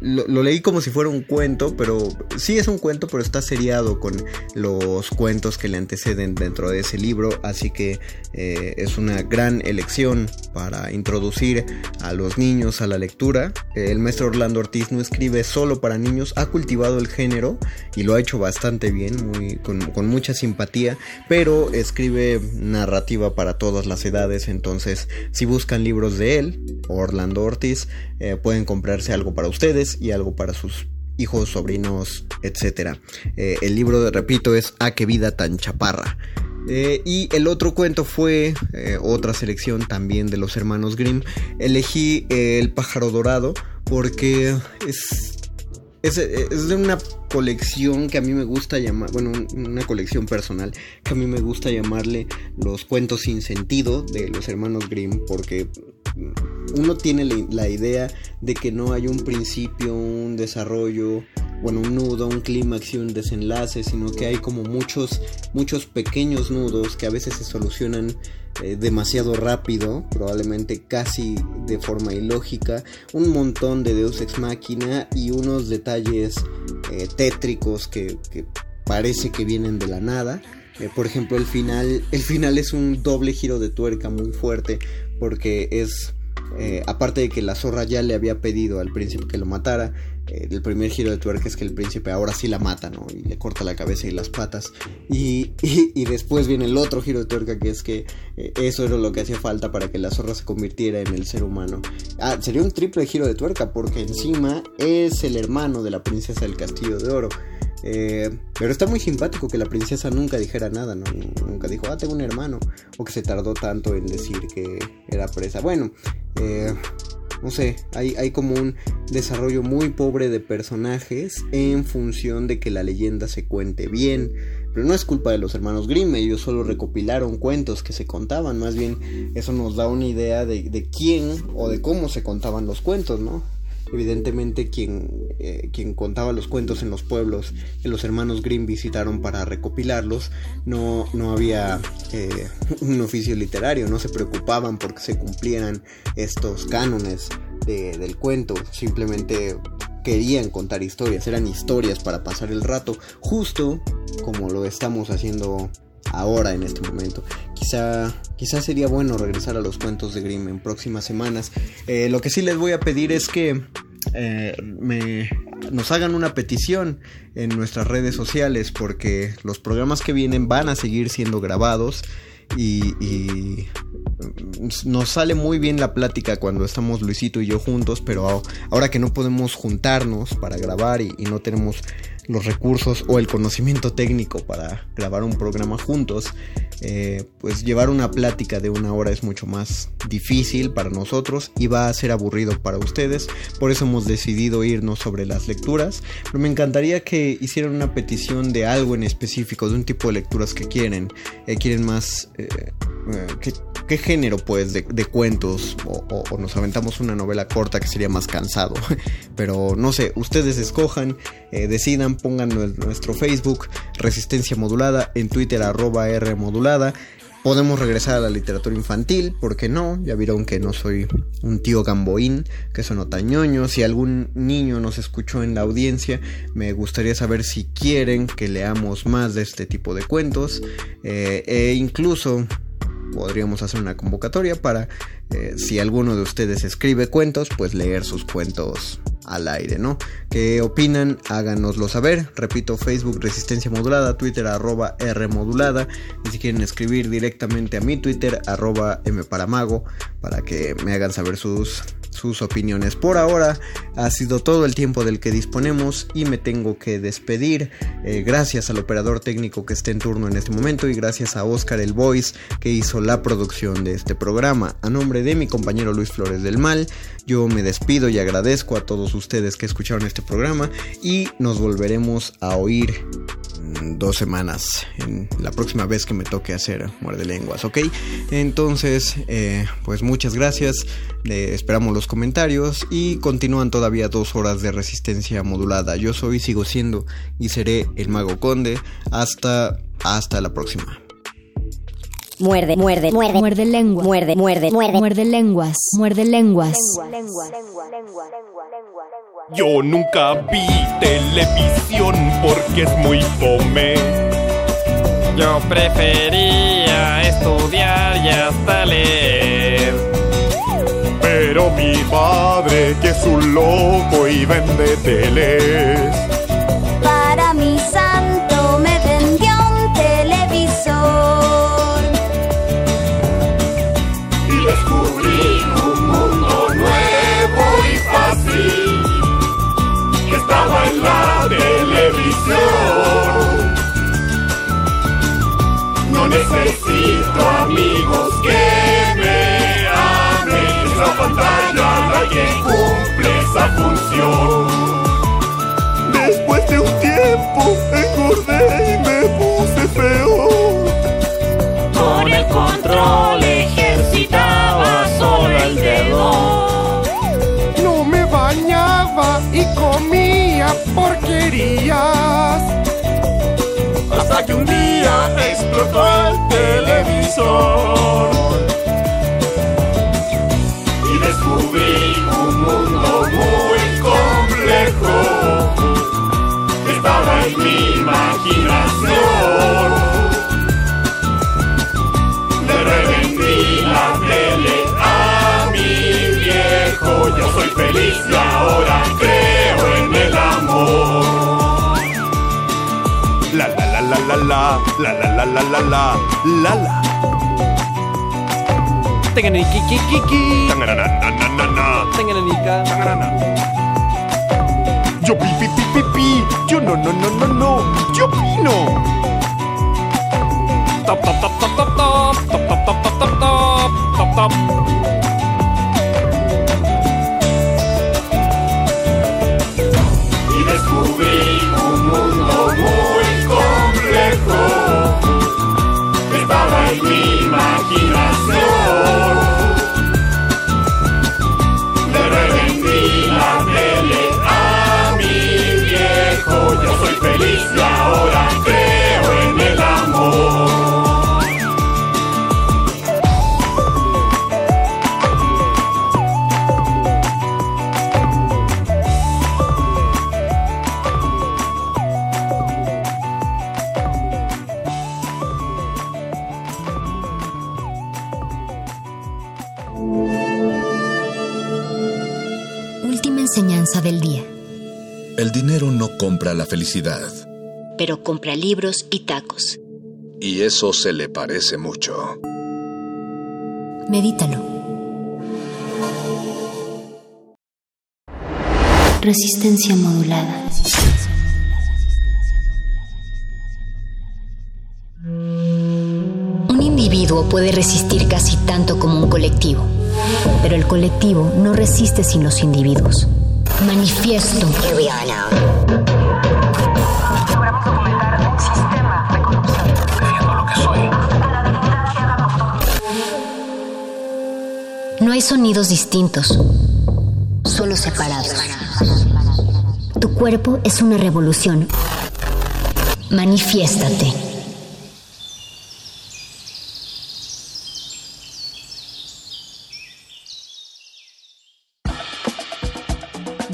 Lo, leí como si fuera un cuento, pero sí es un cuento, pero está seriado con los cuentos que le anteceden dentro de ese libro, así que eh, es una gran elección para introducir a los niños a la lectura. El maestro Orlando Ortiz no escribe solo para niños, ha cultivado el género y lo ha hecho bastante bien, muy, con, mucha simpatía, pero escribe narrativa para todas las edades, entonces si buscan libros de él, Orlando Ortiz, eh, pueden comprarse algo para ustedes y algo para sus hijos, sobrinos, etc. Eh, el libro, repito, es A qué vida tan chaparra. Eh, y el otro cuento fue eh, otra selección también de los hermanos Grimm. Elegí El pájaro dorado porque es es, es, de una colección que a mí me gusta llamar, bueno, una colección personal que a mí me gusta llamarle los cuentos sin sentido de los hermanos Grimm, porque uno tiene la idea de que no hay un principio, un desarrollo, bueno, un nudo, un clímax y un desenlace, sino que hay como muchos, muchos pequeños nudos que a veces se solucionan eh, demasiado rápido, probablemente casi de forma ilógica, un montón de Deus Ex Máquina y unos detalles eh, tétricos que, parece que vienen de la nada. Eh, por ejemplo, el final, el final es un doble giro de tuerca muy fuerte porque es eh, aparte de que la zorra ya le había pedido al príncipe que lo matara, eh, el primer giro de tuerca es que el príncipe ahora sí la mata, ¿no? Y le corta la cabeza y las patas. Y, y, después viene el otro giro de tuerca que es que eh, eso era lo que hacía falta para que la zorra se convirtiera en el ser humano. Ah, sería un triple giro de tuerca porque encima es el hermano de la princesa del castillo de oro. Eh, pero está muy simpático que la princesa nunca dijera nada, ¿no? Nunca dijo, ah, tengo un hermano. O que se tardó tanto en decir que era presa. Bueno, eh, no sé, hay, como un desarrollo muy pobre de personajes en función de que la leyenda se cuente bien. Pero no es culpa de los hermanos Grimm, ellos solo recopilaron cuentos que se contaban, más bien eso nos da una idea de, de quién o de cómo se contaban los cuentos, ¿no? Evidentemente quien, eh, quien contaba los cuentos en los pueblos que los hermanos Grimm visitaron para recopilarlos, no, no había eh, un oficio literario, no se preocupaban porque se cumplieran estos cánones del cuento, simplemente querían contar historias, eran historias para pasar el rato, justo como lo estamos haciendo ahora en este momento. Quizá, quizá sería bueno regresar a los cuentos de Grimm en próximas semanas. Eh, lo que sí les voy a pedir es que eh, me, nos hagan una petición en nuestras redes sociales porque los programas que vienen van a seguir siendo grabados y, nos sale muy bien la plática cuando estamos Luisito y yo juntos, pero ahora que no podemos juntarnos para grabar y no tenemos los recursos o el conocimiento técnico para grabar un programa juntos, eh, pues llevar una plática de una hora es mucho más difícil para nosotros y va a ser aburrido para ustedes. Por eso hemos decidido irnos sobre las lecturas. Pero me encantaría que hicieran una petición de algo en específico, de un tipo de lecturas que quieren. Eh, quieren más... Eh, ¿Qué género pues de, cuentos o, nos aventamos una novela corta que sería más cansado? Pero no sé, ustedes escojan, eh, decidan, pongan nuestro Facebook Resistencia Modulada, en Twitter arroba R Modulada. Podemos regresar a la literatura infantil, ¿por qué no? Ya vieron que no soy un tío gamboín, que son otañoño. Si algún niño nos escuchó en la audiencia, me gustaría saber si quieren que leamos más de este tipo de cuentos. Eh, e incluso podríamos hacer una convocatoria para eh, si alguno de ustedes escribe cuentos, pues leer sus cuentos al aire, ¿no? ¿Qué opinan? Háganoslo saber. Repito, Facebook Resistencia Modulada, Twitter arroba R Modulada. Y si quieren escribir directamente a mi Twitter, arroba M Paramago, para que me hagan saber sus sus opiniones. Por ahora ha sido todo el tiempo del que disponemos y me tengo que despedir. Eh, gracias al operador técnico que está en turno en este momento y gracias a Oscar el Voice que hizo la producción de este programa. A nombre de mi compañero Luis Flores del Mal, yo me despido y agradezco a todos ustedes que escucharon este programa y nos volveremos a oír dos semanas en la próxima vez que me toque hacer muerde lenguas, ¿ok? Entonces, eh, pues muchas gracias, esperamos los comentarios y continúan todavía dos horas de resistencia modulada. Yo soy, sigo siendo y seré el mago conde. Hasta, hasta la próxima. Muerde, muerde, muerde, muerde lengua, muerde, muerde, muerde, muerde lenguas, muerde lenguas. Yo nunca vi televisión porque es muy fome. Yo prefería estudiar y hasta leer. Pero mi padre, que es un loco y vende teles. No necesito amigos que me amen. Esa pantalla la que cumple esa función. Después de un tiempo engordé y me puse feo. Con el control ejercitaba solo el dedo. Y comía porquerías. Hasta que un día explotó el televisor. Y descubrí un mundo muy complejo. Estaba en mi imaginación. Le revendí la tele viejo. Yo soy feliz y ahora creo en el amor. La la la la la la la la la la la la la la. Tanganana Yo pi pi pi pi pi Yo no no no no no Yo pino Top top top top top top top top top top top top descubrí un mundo muy complejo. Estaba en mi imaginación. Le revendí la tele a mi viejo. Yo soy feliz y ahora creo en el amor. Dinero no compra la felicidad. Pero compra libros y tacos. Y eso se le parece mucho. Medítalo. Resistencia modulada. Un individuo puede resistir casi tanto como un colectivo, pero el colectivo no resiste sin los individuos. Manifiesto. Here we are now. Logramos documentar un sistema de corrupción. Defiendo la dignidad que haga No hay sonidos distintos, solo separados. Tu cuerpo es una revolución. Manifiéstate.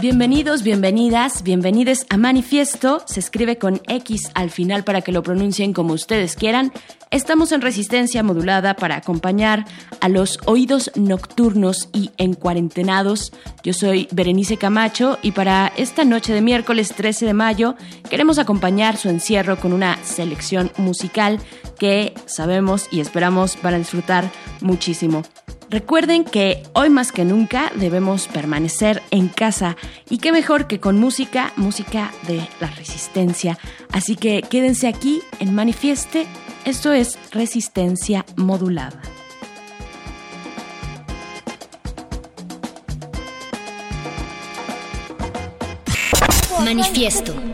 Bienvenidos, bienvenidas, bienvenides a Manifiesto. Se escribe con X al final para que lo pronuncien como ustedes quieran. Estamos en resistencia modulada para acompañar a los oídos nocturnos y encuarentenados. Yo soy Berenice Camacho y para esta noche de miércoles 13 de mayo queremos acompañar su encierro con una selección musical que sabemos y esperamos van a disfrutar muchísimo. Recuerden que hoy más que nunca debemos permanecer en casa y qué mejor que con música, música de la resistencia. Así que quédense aquí en Manifieste, esto es resistencia modulada. Manifiesto.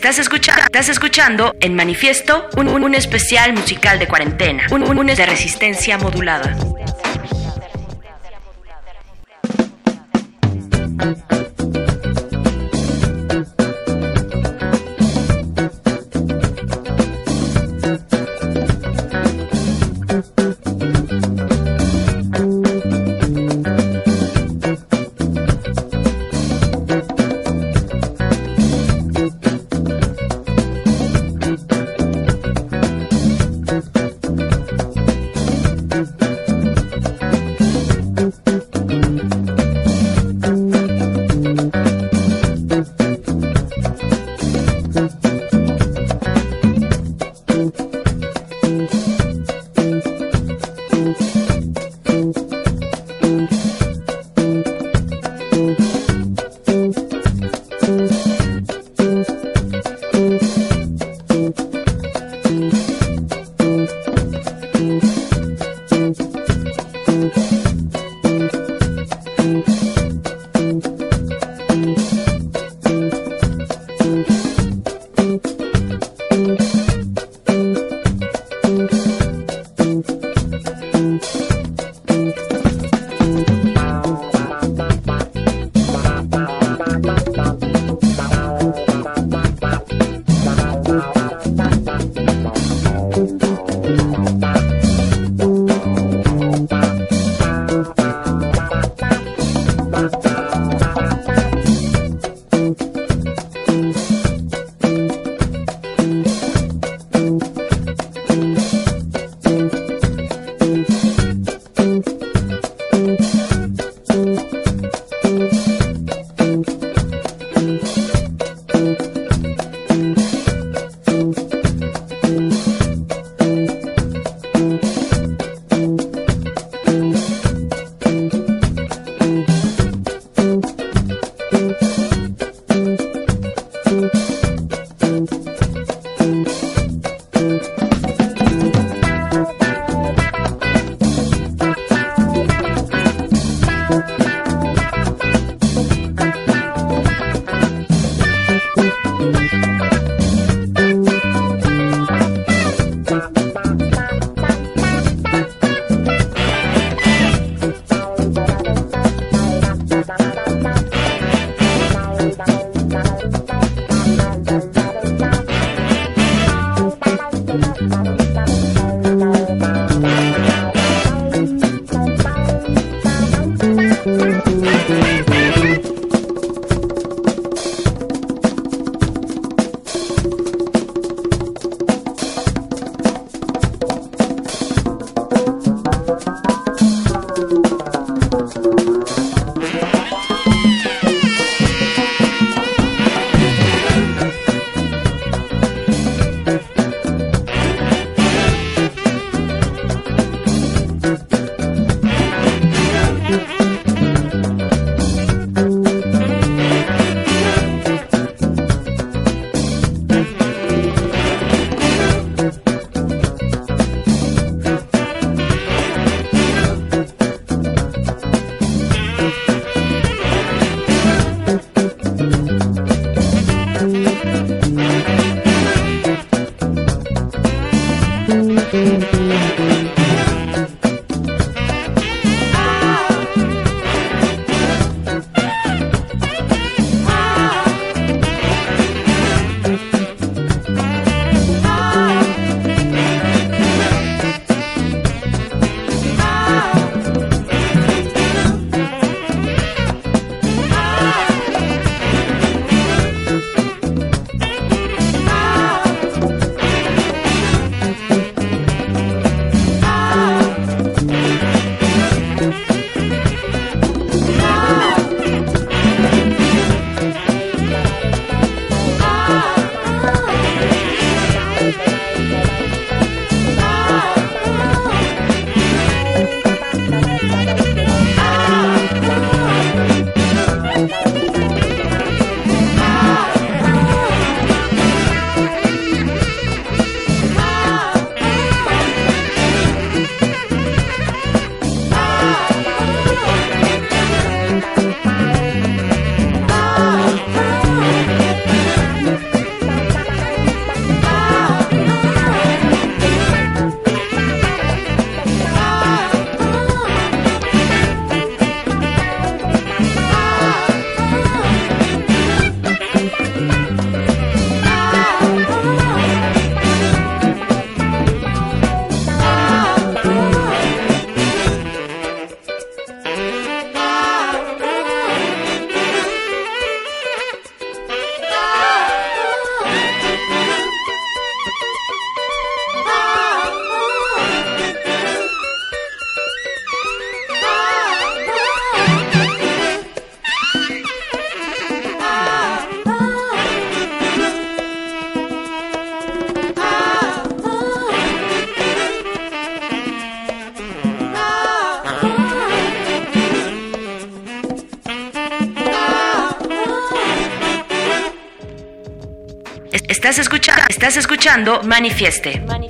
Estás escuchando, estás escuchando en Manifiesto un, un- un especial musical de cuarentena, un, un, un de resistencia modulada. Estás escuchando, estás escuchando Manifieste. Manifieste,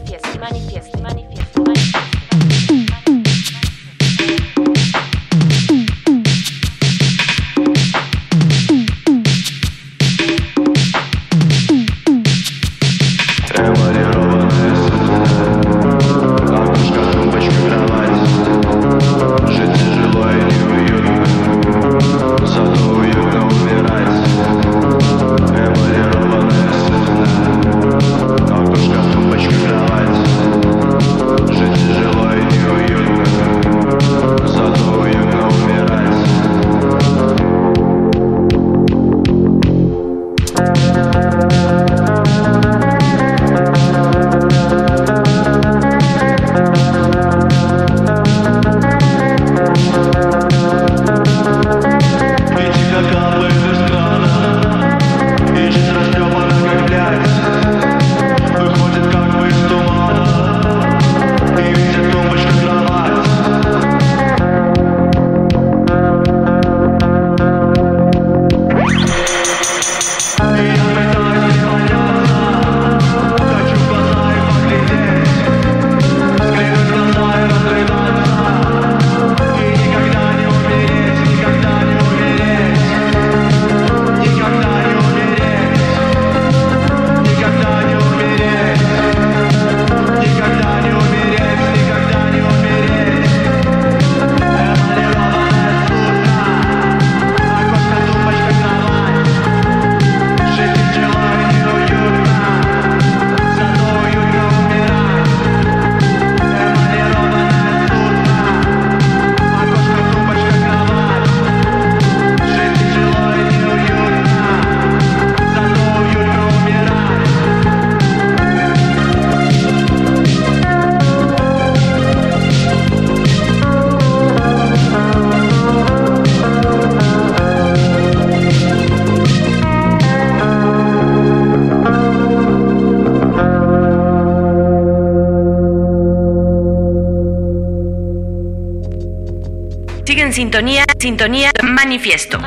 sintonía, sintonía, manifiesto.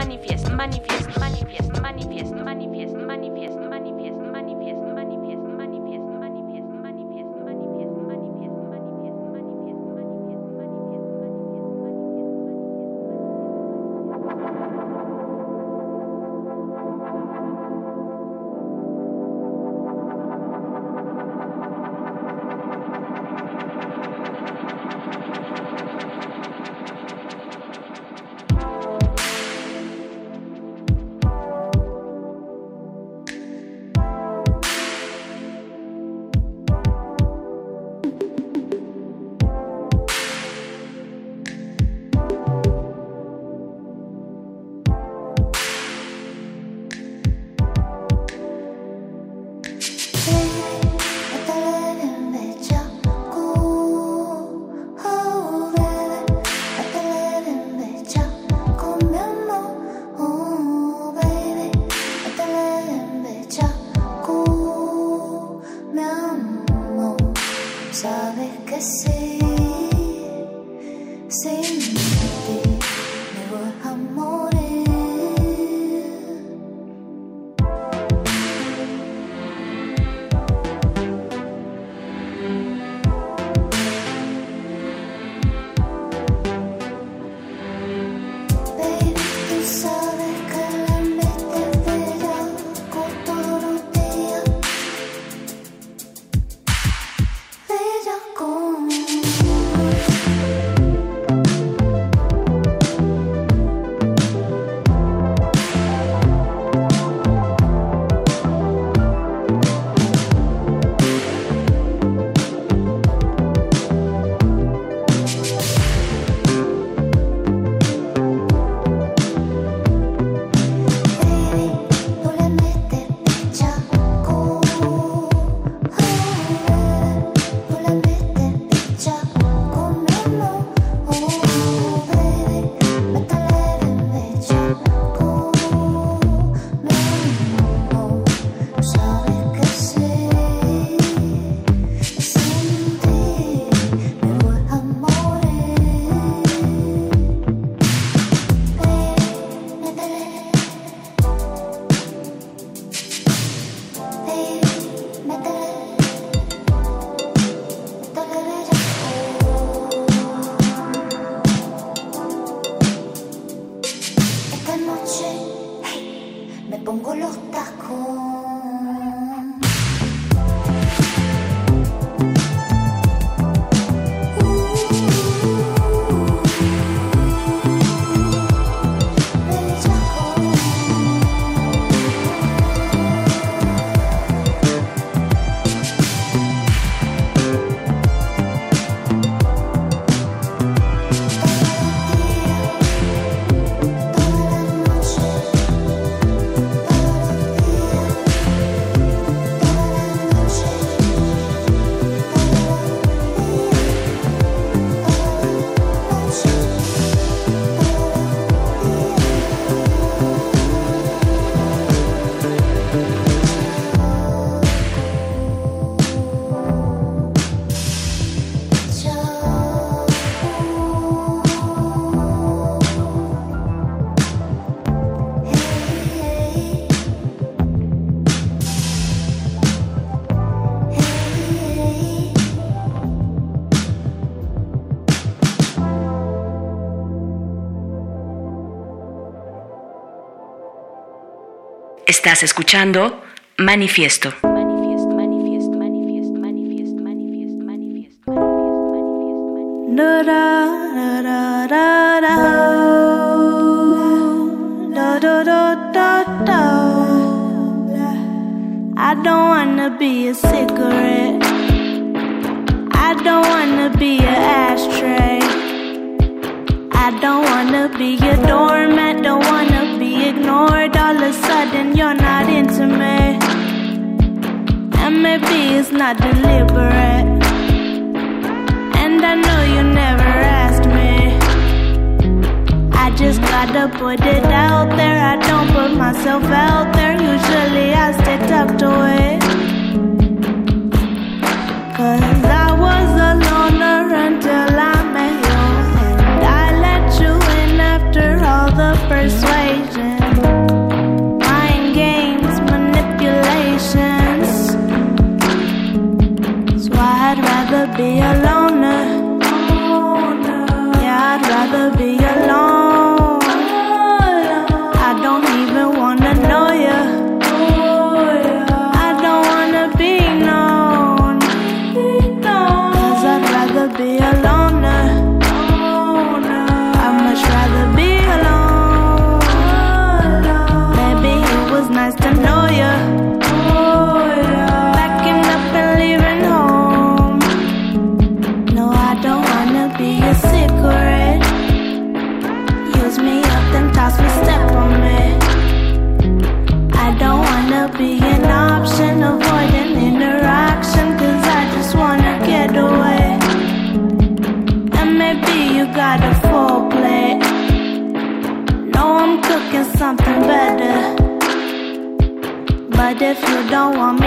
Estás escuchando Manifiesto. I don't wanna be a cigarette. I don't wanna be an ashtray. I don't wanna be a doormat. Don't wanna be ignored. then you're not into me. And maybe it's not deliberate. And I know you never asked me. I just gotta put it out there. I don't put myself out there. Usually I stay tucked away. Cause I was a loner until I met you. And I let you in after all the persuasion. be a loner. Yeah, I'd rather be alone. now I'm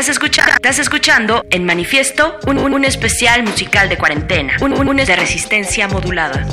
Estás escuchando, estás escuchando en manifiesto un, un, un especial musical de cuarentena, un, un, un de resistencia modulada.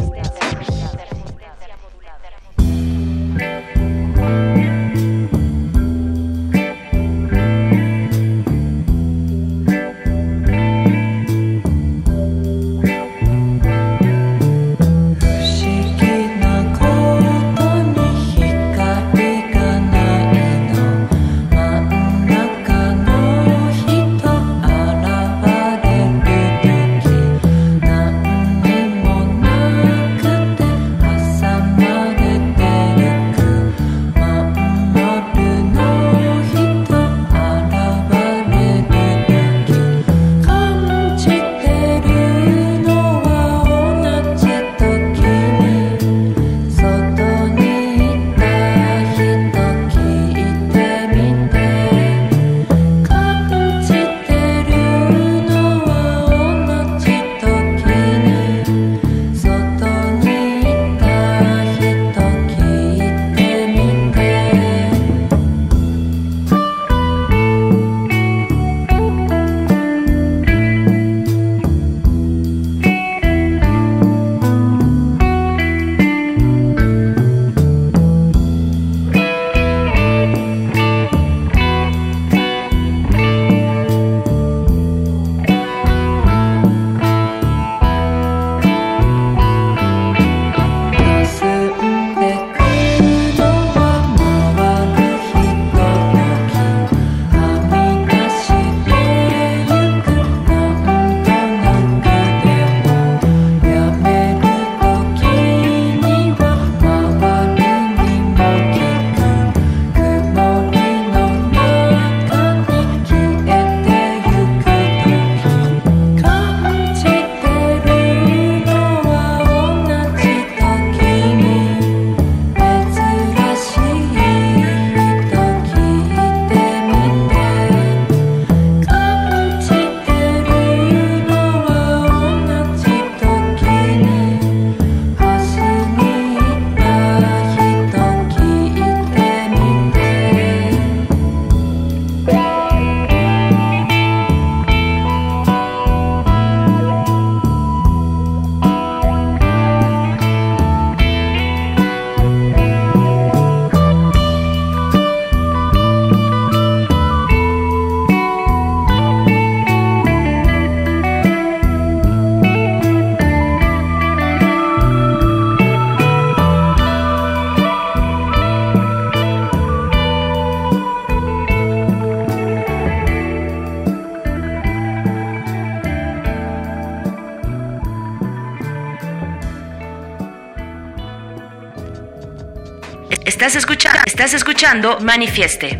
Estás escuchando Manifieste.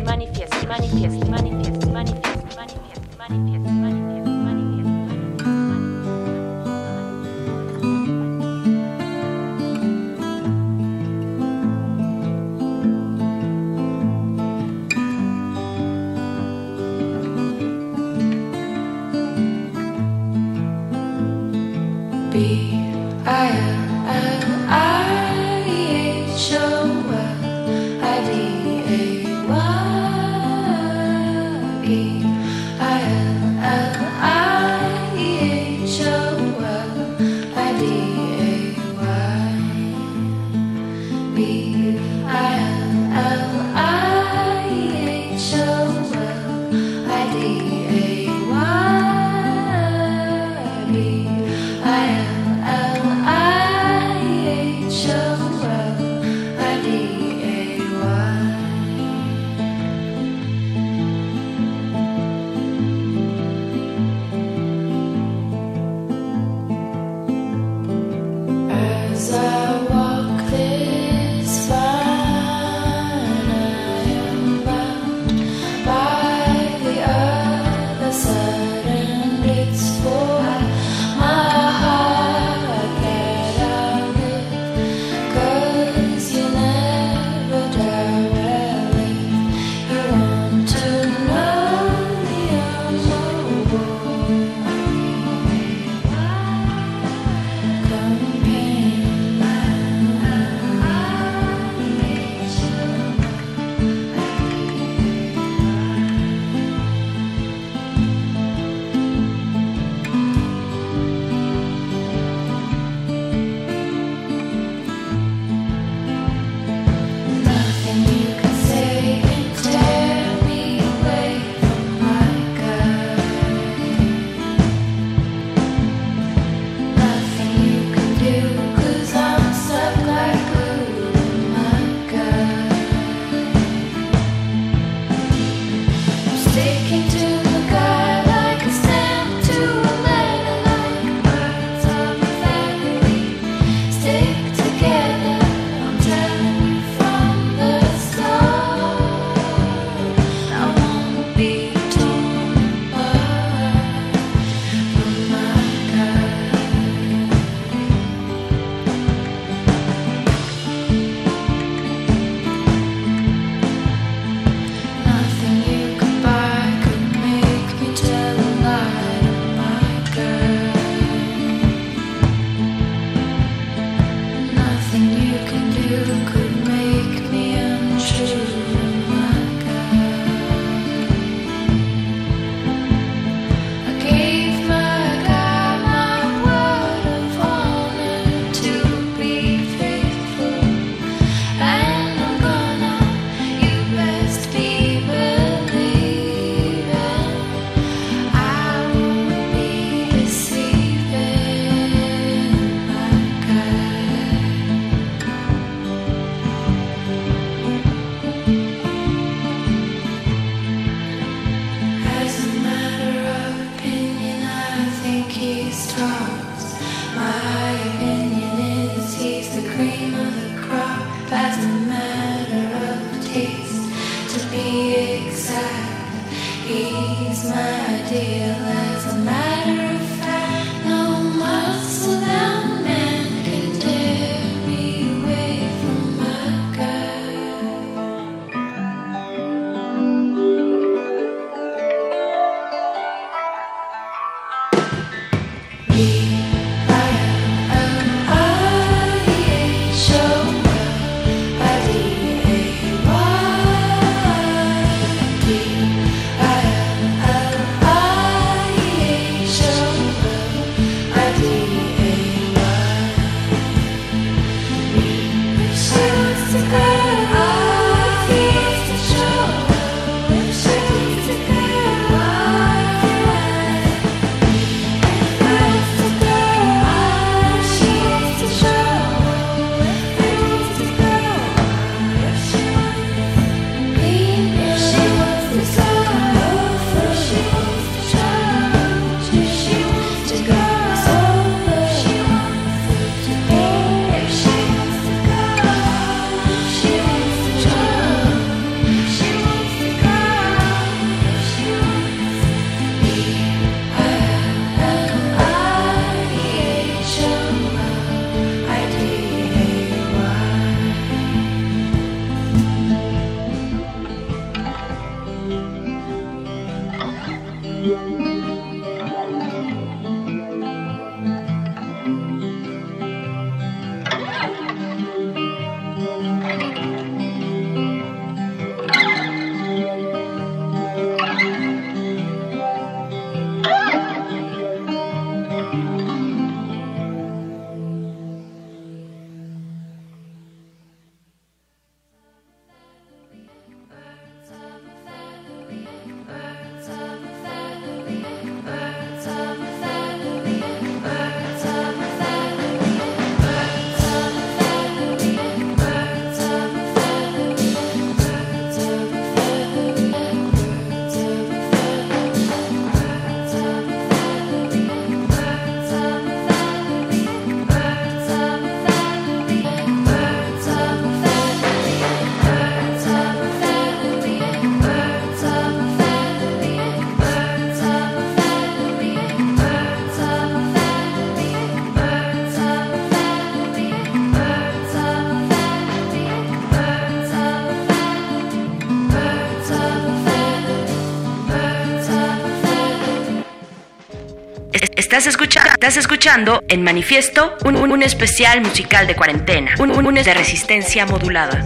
Estás escuchando, estás escuchando en Manifiesto un, un- un especial musical de cuarentena, un, un, un de resistencia modulada.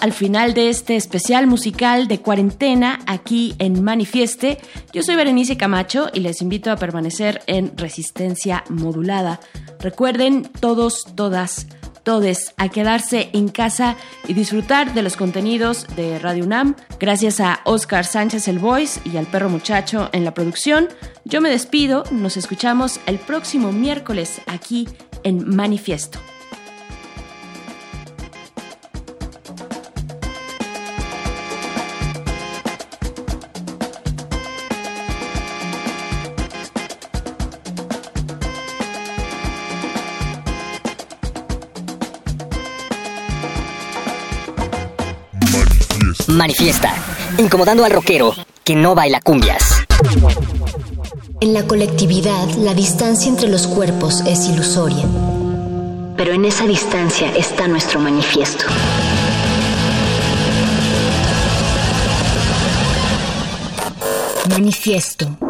Al final de este especial musical de cuarentena aquí en Manifieste. Yo soy Berenice Camacho y les invito a permanecer en resistencia modulada. Recuerden todos, todas, todes a quedarse en casa y disfrutar de los contenidos de Radio UNAM. Gracias a Oscar Sánchez el Voice y al perro muchacho en la producción. Yo me despido, nos escuchamos el próximo miércoles aquí en Manifiesto. Manifiesta, incomodando al rockero que no baila cumbias. En la colectividad, la distancia entre los cuerpos es ilusoria. Pero en esa distancia está nuestro manifiesto. Manifiesto.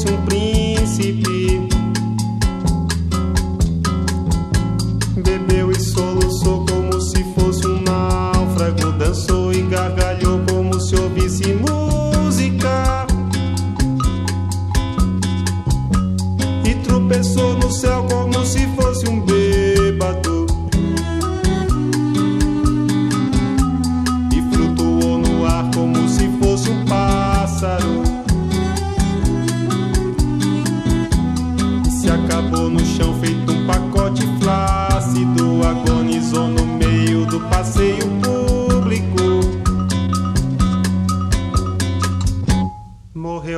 Fosse um príncipe.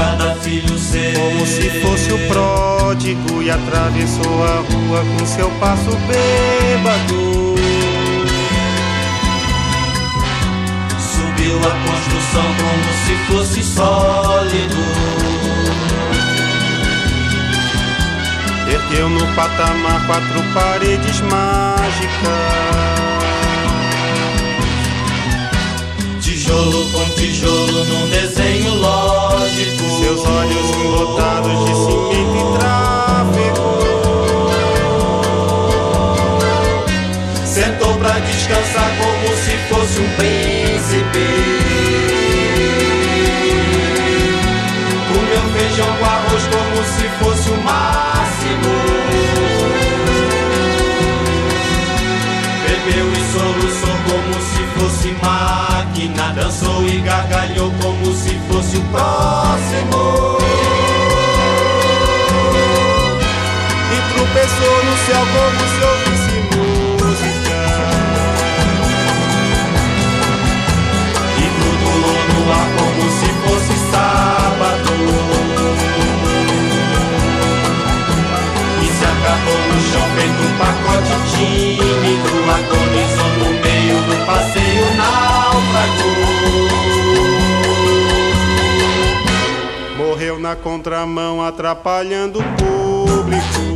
Cada filho seu Como se fosse o pródigo e atravessou a rua com seu passo bêbado. Subiu a construção como se fosse sólido Ergueu no patamar quatro paredes mágicas. Tijolo com tijolo num desenho lógico Seus olhos embotados de cimento e tráfego. Sentou pra descansar como se fosse um príncipe O próximo. E tropeçou no céu como se ouvisse música. E tudo no ar como se fosse sábado. E se acabou no chão feito um pacote tímido. Agonizou no meio do passeio contramão atrapalhando o público.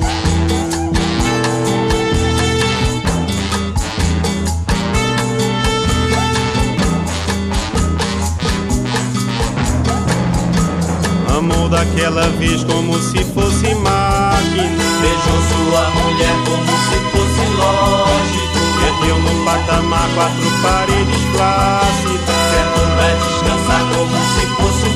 Amou daquela vez como se fosse máquina. Beijou sua mulher como se fosse lógico. Perdeu no patamar quatro paredes plácidas. Certo pra descansar como se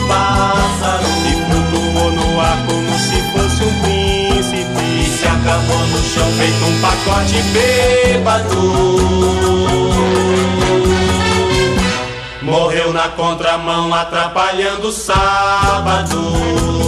pássaro. E flutuou no ar como se fosse um príncipe. E se acabou no chão feito um pacote bêbado. Morreu na contramão atrapalhando o sábado.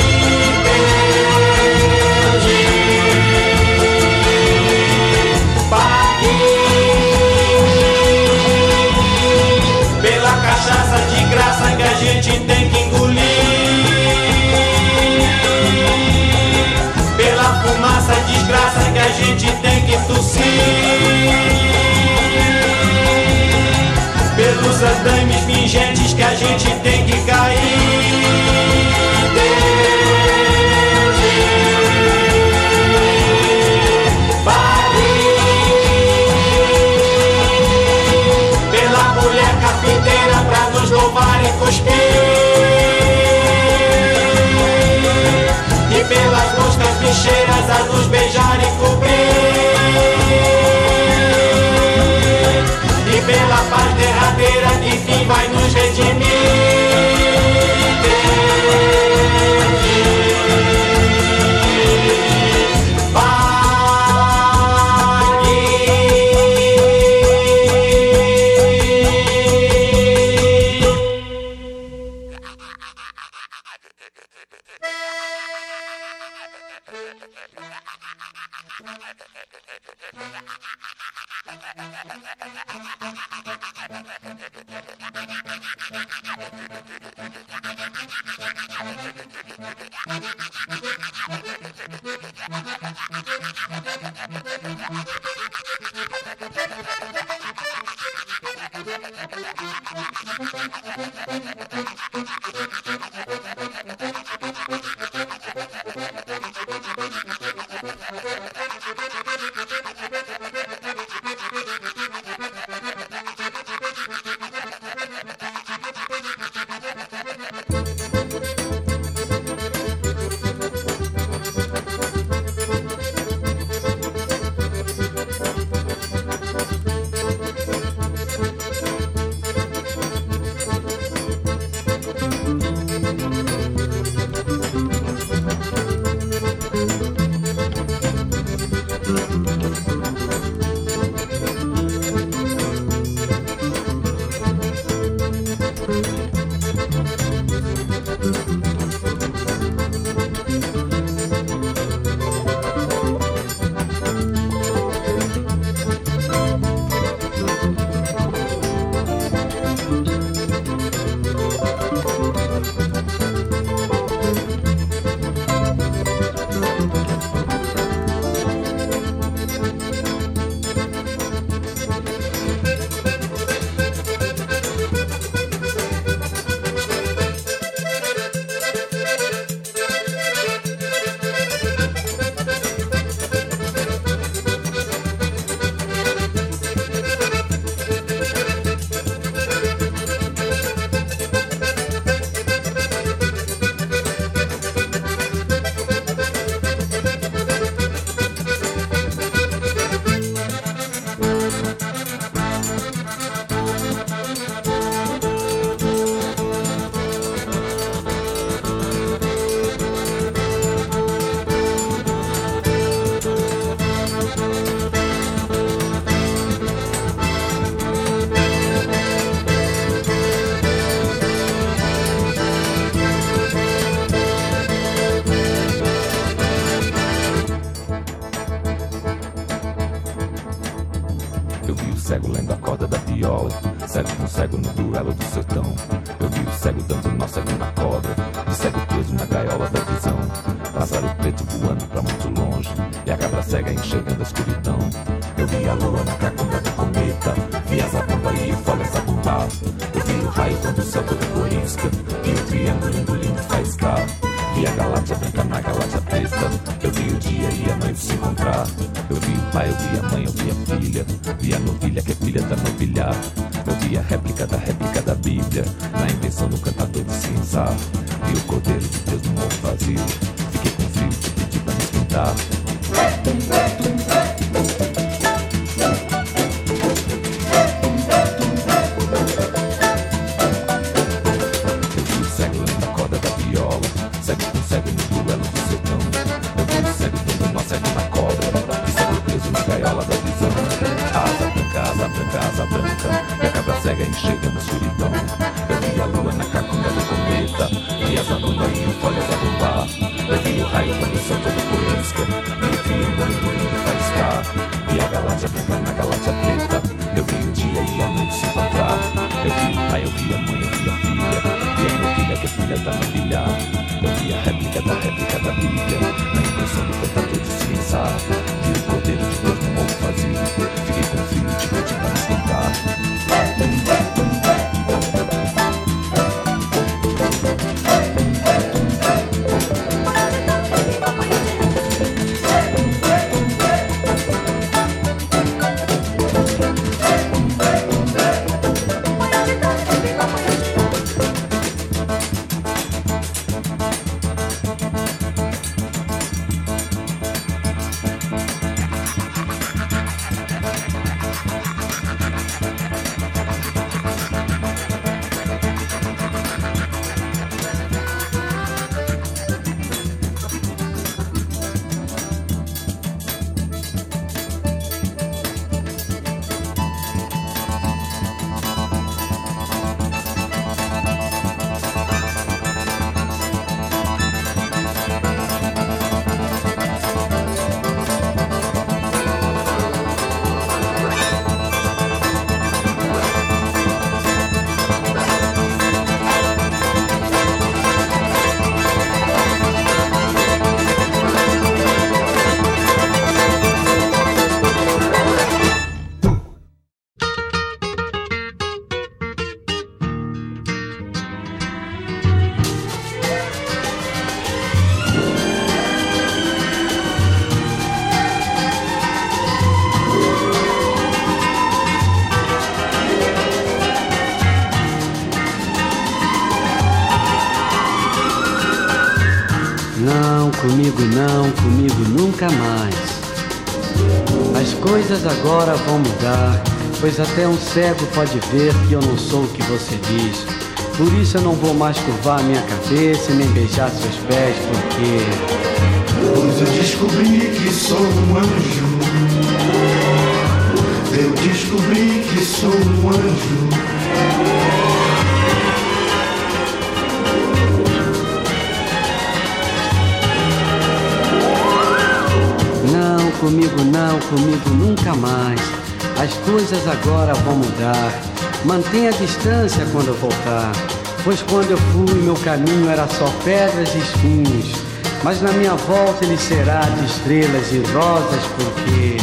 Que tossir. Pelos andames pingentes que a gente tem que cair. Pela mulher carpinteira pra nos louvar e cuspir. pelas moscas bicheiras a nos beijar e cobrir. E a cabra cega enxergando a nunca mais. As coisas agora vão mudar, pois até um cego pode ver que eu não sou o que você diz. Por isso eu não vou mais curvar minha cabeça e nem beijar seus pés, porque. Pois eu descobri que sou um anjo. Eu descobri que sou um anjo. Comigo não, comigo nunca mais. As coisas agora vão mudar. Mantenha a distância quando eu voltar. Pois quando eu fui, meu caminho era só pedras e espinhos. Mas na minha volta ele será de estrelas e rosas, porque.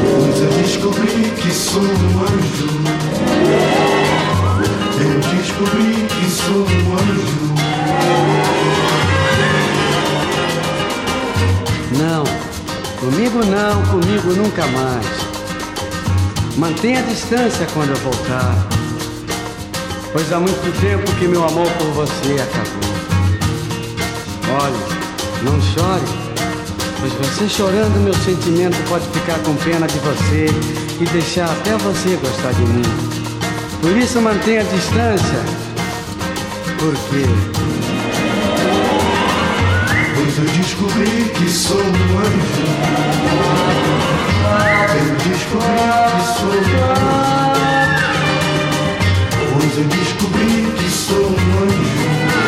Pois eu descobri que sou um anjo. Eu descobri que sou um anjo. Não, comigo não, comigo nunca mais. Mantenha a distância quando eu voltar. Pois há muito tempo que meu amor por você acabou. Olhe, não chore, pois você chorando meu sentimento pode ficar com pena de você e deixar até você gostar de mim. Por isso mantenha a distância, porque Pois eu descobri que sou um anjo. Eu descobri que sou um anjo. Pois eu descobri que sou um anjo.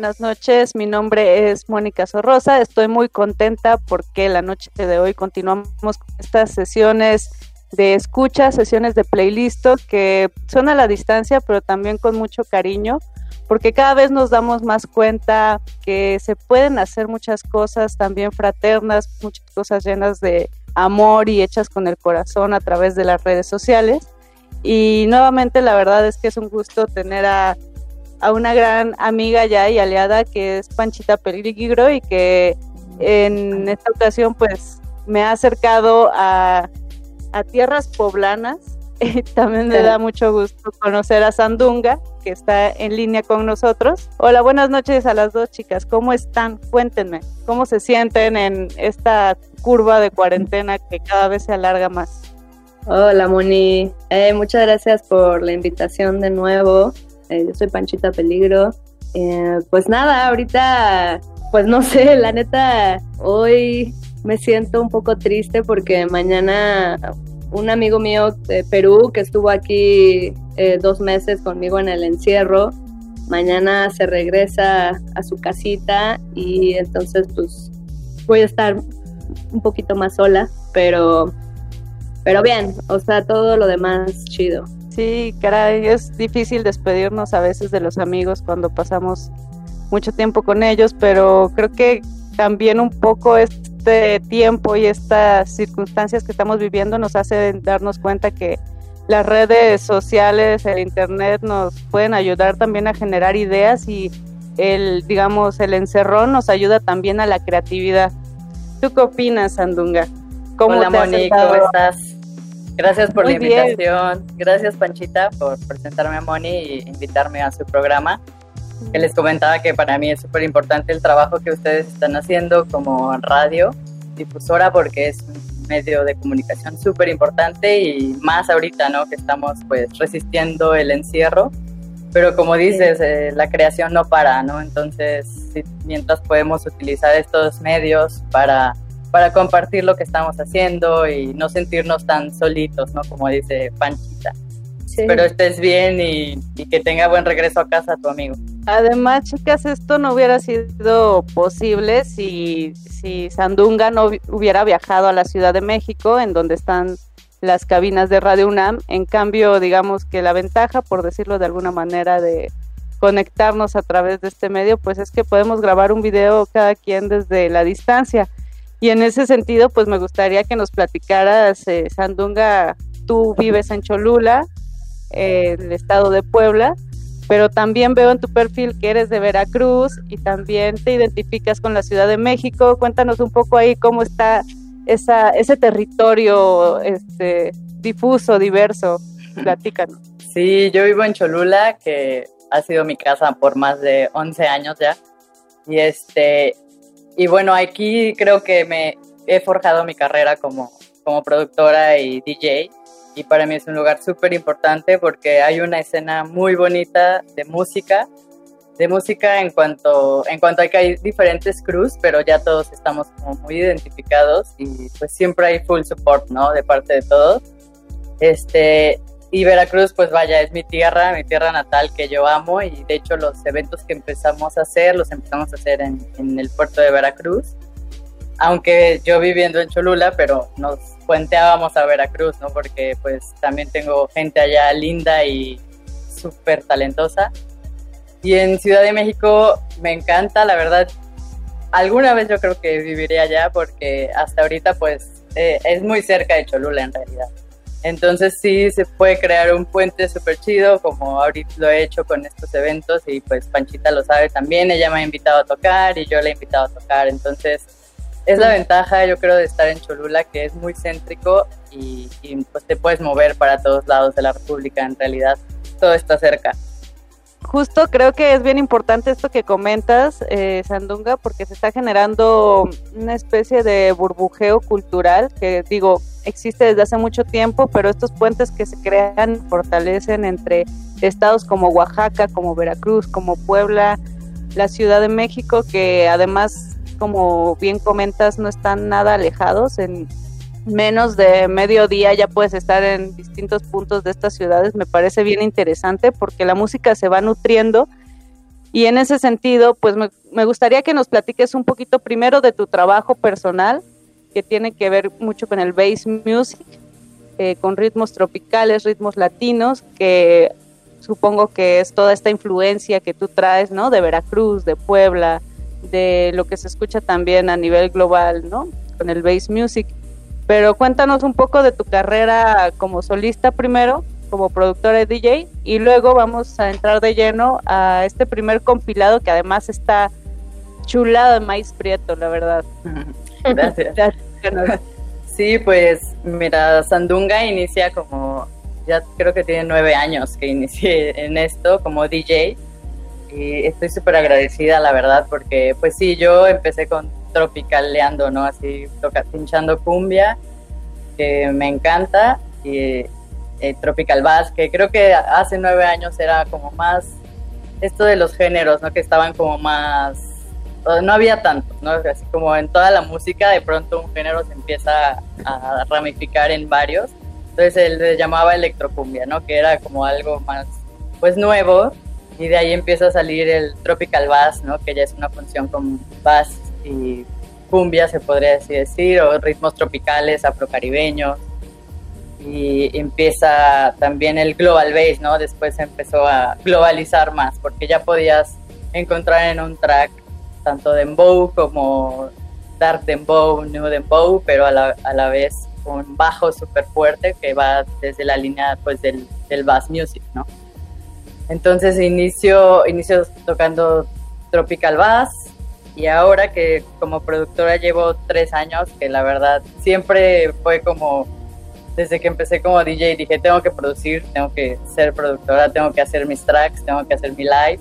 Buenas noches. Mi nombre es Mónica Sorrosa. Estoy muy contenta porque la noche de hoy continuamos con estas sesiones de escucha, sesiones de playlist que son a la distancia, pero también con mucho cariño, porque cada vez nos damos más cuenta que se pueden hacer muchas cosas también fraternas, muchas cosas llenas de amor y hechas con el corazón a través de las redes sociales. Y nuevamente la verdad es que es un gusto tener a a una gran amiga ya y aliada que es Panchita Peligro y que en esta ocasión pues me ha acercado a, a tierras poblanas. Y también me da mucho gusto conocer a Sandunga, que está en línea con nosotros. Hola, buenas noches a las dos chicas. ¿Cómo están? Cuéntenme, ¿cómo se sienten en esta curva de cuarentena que cada vez se alarga más? Hola Moni, Eh, muchas gracias por la invitación de nuevo. Eh, yo soy Panchita Peligro. Eh, pues nada, ahorita, pues no sé, la neta, hoy me siento un poco triste porque mañana un amigo mío de Perú que estuvo aquí eh, dos meses conmigo en el encierro, mañana se regresa a su casita y entonces pues voy a estar un poquito más sola, pero, pero bien, o sea, todo lo demás chido. Sí, caray, es difícil despedirnos a veces de los amigos cuando pasamos mucho tiempo con ellos, pero creo que también un poco este tiempo y estas circunstancias que estamos viviendo nos hacen darnos cuenta que las redes sociales, el internet nos pueden ayudar también a generar ideas y el, digamos, el encerrón nos ayuda también a la creatividad. ¿Tú qué opinas, Sandunga? Hola te Moni? ¿cómo estás? Gracias por Muy la bien. invitación. Gracias Panchita por presentarme a Moni y invitarme a su programa. Que les comentaba que para mí es súper importante el trabajo que ustedes están haciendo como radio difusora porque es un medio de comunicación súper importante y más ahorita, ¿no? Que estamos pues resistiendo el encierro. Pero como dices, eh, la creación no para, ¿no? Entonces, sí, mientras podemos utilizar estos medios para para compartir lo que estamos haciendo y no sentirnos tan solitos, ¿no? Como dice Panchita. espero estés bien y, y que tenga buen regreso a casa tu amigo. Además, chicas, esto no hubiera sido posible si, si Sandunga no hubi- hubiera viajado a la Ciudad de México, en donde están las cabinas de Radio UNAM. En cambio, digamos que la ventaja, por decirlo de alguna manera, de conectarnos a través de este medio, pues es que podemos grabar un video cada quien desde la distancia. Y en ese sentido, pues me gustaría que nos platicaras, eh, Sandunga, tú vives en Cholula, eh, el estado de Puebla, pero también veo en tu perfil que eres de Veracruz y también te identificas con la Ciudad de México. Cuéntanos un poco ahí cómo está esa, ese territorio este, difuso, diverso. Platícanos. Sí, yo vivo en Cholula, que ha sido mi casa por más de 11 años ya. Y este y bueno, aquí creo que me he forjado mi carrera como, como productora y DJ. Y para mí es un lugar súper importante porque hay una escena muy bonita de música. De música en cuanto, en cuanto a que hay diferentes crews, pero ya todos estamos como muy identificados y pues siempre hay full support, ¿no? De parte de todos. Este, y Veracruz, pues vaya, es mi tierra, mi tierra natal que yo amo y de hecho los eventos que empezamos a hacer, los empezamos a hacer en, el puerto de Veracruz. Aunque yo viviendo en Cholula, pero nos puenteábamos a Veracruz, ¿no? Porque pues también tengo gente allá linda y súper talentosa. Y en Ciudad de México me encanta, la verdad, alguna vez yo creo que viviré allá porque hasta ahorita pues eh, es muy cerca de Cholula en realidad. Entonces sí se puede crear un puente súper chido, como ahorita lo he hecho con estos eventos y pues Panchita lo sabe también, ella me ha invitado a tocar y yo le he invitado a tocar, entonces es la ventaja yo creo de estar en Cholula, que es muy céntrico y, y, pues te puedes mover para todos lados de la República, en realidad todo está cerca. Justo creo que es bien importante esto que comentas, eh, Sandunga, porque se está generando una especie de burbujeo cultural que digo, existe desde hace mucho tiempo, pero estos puentes que se crean fortalecen entre estados como Oaxaca, como Veracruz, como Puebla, la Ciudad de México, que además, como bien comentas, no están nada alejados. En menos de medio día ya puedes estar en distintos puntos de estas ciudades. Me parece bien interesante porque la música se va nutriendo. Y en ese sentido, pues me, me gustaría que nos platiques un poquito primero de tu trabajo personal, que tiene que ver mucho con el bass music, eh, con ritmos tropicales, ritmos latinos, que supongo que es toda esta influencia que tú traes, ¿no? De Veracruz, de Puebla, de lo que se escucha también a nivel global, ¿no? Con el bass music. Pero cuéntanos un poco de tu carrera como solista primero, como productora de DJ, y luego vamos a entrar de lleno a este primer compilado que además está chulado de maíz prieto, la verdad. Gracias. Sí, pues mira, Sandunga inicia como, ya creo que tiene nueve años que inicié en esto como DJ y estoy súper agradecida, la verdad, porque pues sí, yo empecé con tropicaleando, ¿no? Así, toca, pinchando cumbia, que me encanta, y eh, tropical bass, que creo que hace nueve años era como más esto de los géneros, ¿no? Que estaban como más no había tanto, ¿no? Así como en toda la música, de pronto un género se empieza a ramificar en varios. Entonces él le llamaba electrocumbia, ¿no? Que era como algo más, pues nuevo. Y de ahí empieza a salir el tropical bass, ¿no? Que ya es una función con bass y cumbia, se podría decir, o ritmos tropicales, afrocaribeños. Y empieza también el global bass, ¿no? Después empezó a globalizar más, porque ya podías encontrar en un track tanto dembow como dark dembow, new dembow, pero a la, a la vez un bajo súper fuerte que va desde la línea pues del, del bass music, ¿no? Entonces inicio, inicio tocando tropical bass y ahora que como productora llevo tres años, que la verdad siempre fue como, desde que empecé como DJ dije, tengo que producir, tengo que ser productora, tengo que hacer mis tracks, tengo que hacer mi live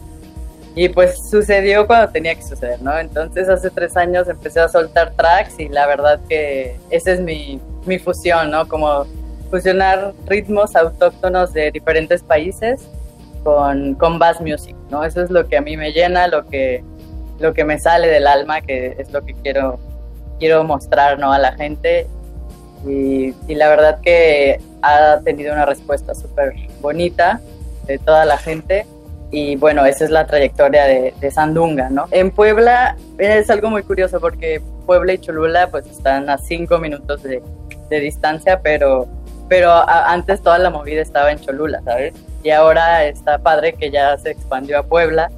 y pues sucedió cuando tenía que suceder, ¿no? Entonces hace tres años empecé a soltar tracks y la verdad que esa es mi, mi fusión, ¿no? Como fusionar ritmos autóctonos de diferentes países con, con bass music, ¿no? Eso es lo que a mí me llena, lo que, lo que me sale del alma, que es lo que quiero, quiero mostrar, ¿no? A la gente. Y, y la verdad que ha tenido una respuesta súper bonita de toda la gente y bueno, esa es la trayectoria de, de, Sandunga, ¿no? En Puebla es algo muy curioso porque Puebla y Cholula pues están a cinco minutos de, de distancia, pero, pero a, antes toda la movida estaba en Cholula, ¿sabes? Y ahora está padre que ya se expandió a Puebla.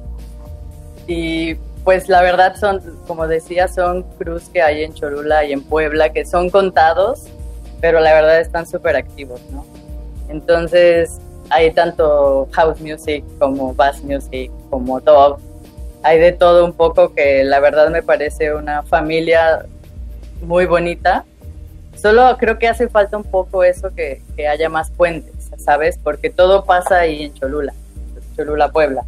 Y pues la verdad son, como decía, son cruz que hay en Cholula y en Puebla que son contados, pero la verdad están súper activos, ¿no? Entonces, hay tanto house music como bass music, como dub. Hay de todo un poco que la verdad me parece una familia muy bonita. Solo creo que hace falta un poco eso que, que haya más puentes, ¿sabes? Porque todo pasa ahí en Cholula, Cholula, Puebla.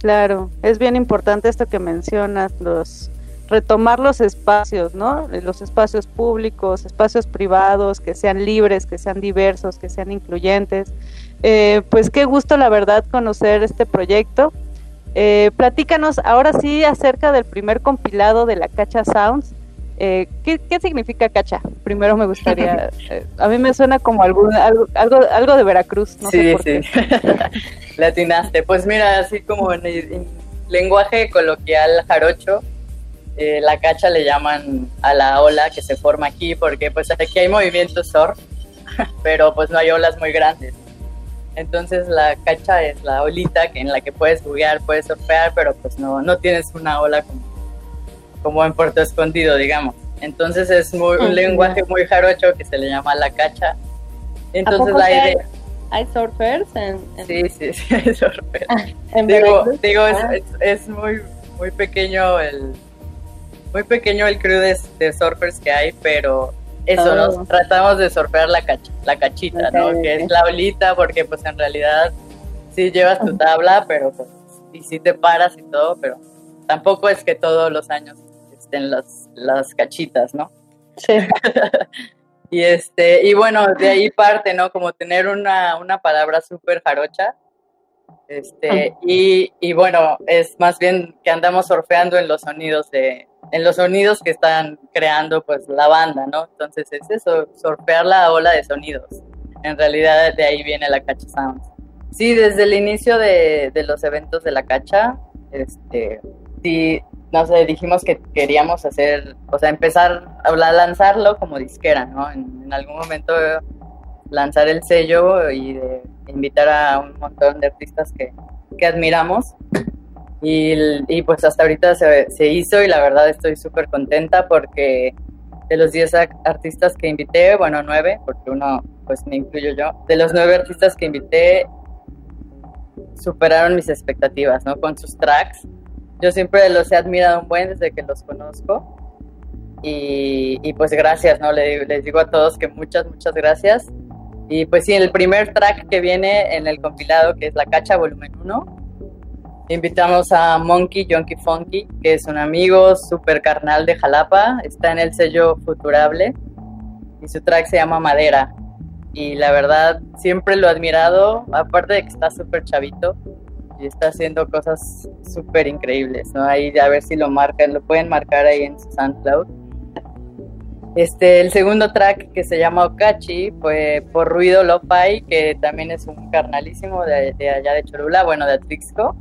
Claro, es bien importante esto que mencionas, los retomar los espacios, ¿no? Los espacios públicos, espacios privados, que sean libres, que sean diversos, que sean incluyentes. Eh, pues qué gusto, la verdad, conocer este proyecto. Eh, platícanos ahora sí acerca del primer compilado de la Cacha Sounds. Eh, ¿qué, ¿qué, significa cacha? Primero me gustaría, eh, a mí me suena como algún, algo, algo, algo de Veracruz, no sí, sé por sí. qué. Latinaste. Pues mira, así como en, en lenguaje coloquial jarocho, eh, la cacha le llaman a la ola que se forma aquí, porque pues aquí hay movimiento surf, pero pues no hay olas muy grandes. Entonces la cacha es la olita que en la que puedes buguear, puedes surfear, pero pues no, no tienes una ola como, como en Puerto Escondido, digamos. Entonces es muy, un lenguaje muy jarocho que se le llama la cacha. Entonces la idea... Hay, hay surfers en, en... Sí, sí, sí, hay surfers. en digo, digo es, Ah. es, es muy, muy pequeño el muy pequeño el crew de, de surfers que hay, pero eso, Oh. nos tratamos de surfear la, cach, la cachita, ¿no? Ok, Que es la olita, porque pues en realidad sí llevas tu tabla, pero pues, y sí te paras y todo, pero tampoco es que todos los años estén las, las cachitas, ¿no? Sí. Y este, y bueno, de ahí parte, ¿no? Como tener una, una palabra súper jarocha. Este, y, y bueno, es más bien que andamos surfeando en los sonidos de, en los sonidos que están creando pues la banda, ¿no? Entonces es eso, surfear la ola de sonidos. En realidad de ahí viene la Cacha Sounds. Sí, desde el inicio de, de los eventos de la Cacha, este, sí, no sé, dijimos que queríamos hacer, o sea, empezar a la- lanzarlo como disquera, ¿no? En, algún momento lanzar el sello y invitar a un montón de artistas que, que admiramos. Y, pues hasta ahorita se, hizo y la verdad estoy súper contenta porque de los 10 ac- artistas que invité, bueno, 9, porque uno pues me incluyo yo, de los 9 artistas que invité superaron mis expectativas, ¿no? Con sus tracks. Yo siempre los he admirado un buen desde que los conozco. Y, pues gracias, ¿no? Le- les digo a todos que muchas, muchas gracias. Y pues sí, el primer track que viene en el compilado, que es La Cacha Volumen 1, invitamos a Monkey Junkie Funky, que es un amigo súper carnal de Jalapa, está en el sello Futurable y su track se llama Madera. Y la verdad, siempre lo he admirado, aparte de que está súper chavito y está haciendo cosas súper increíbles, ¿no? Ahí a ver si lo marcan, lo pueden marcar ahí en su SoundCloud. Este, el segundo track que se llama Okachi fue por Ruido Lo-Fi, que también es un carnalísimo de, de allá de Cholula, bueno, de Atlixco.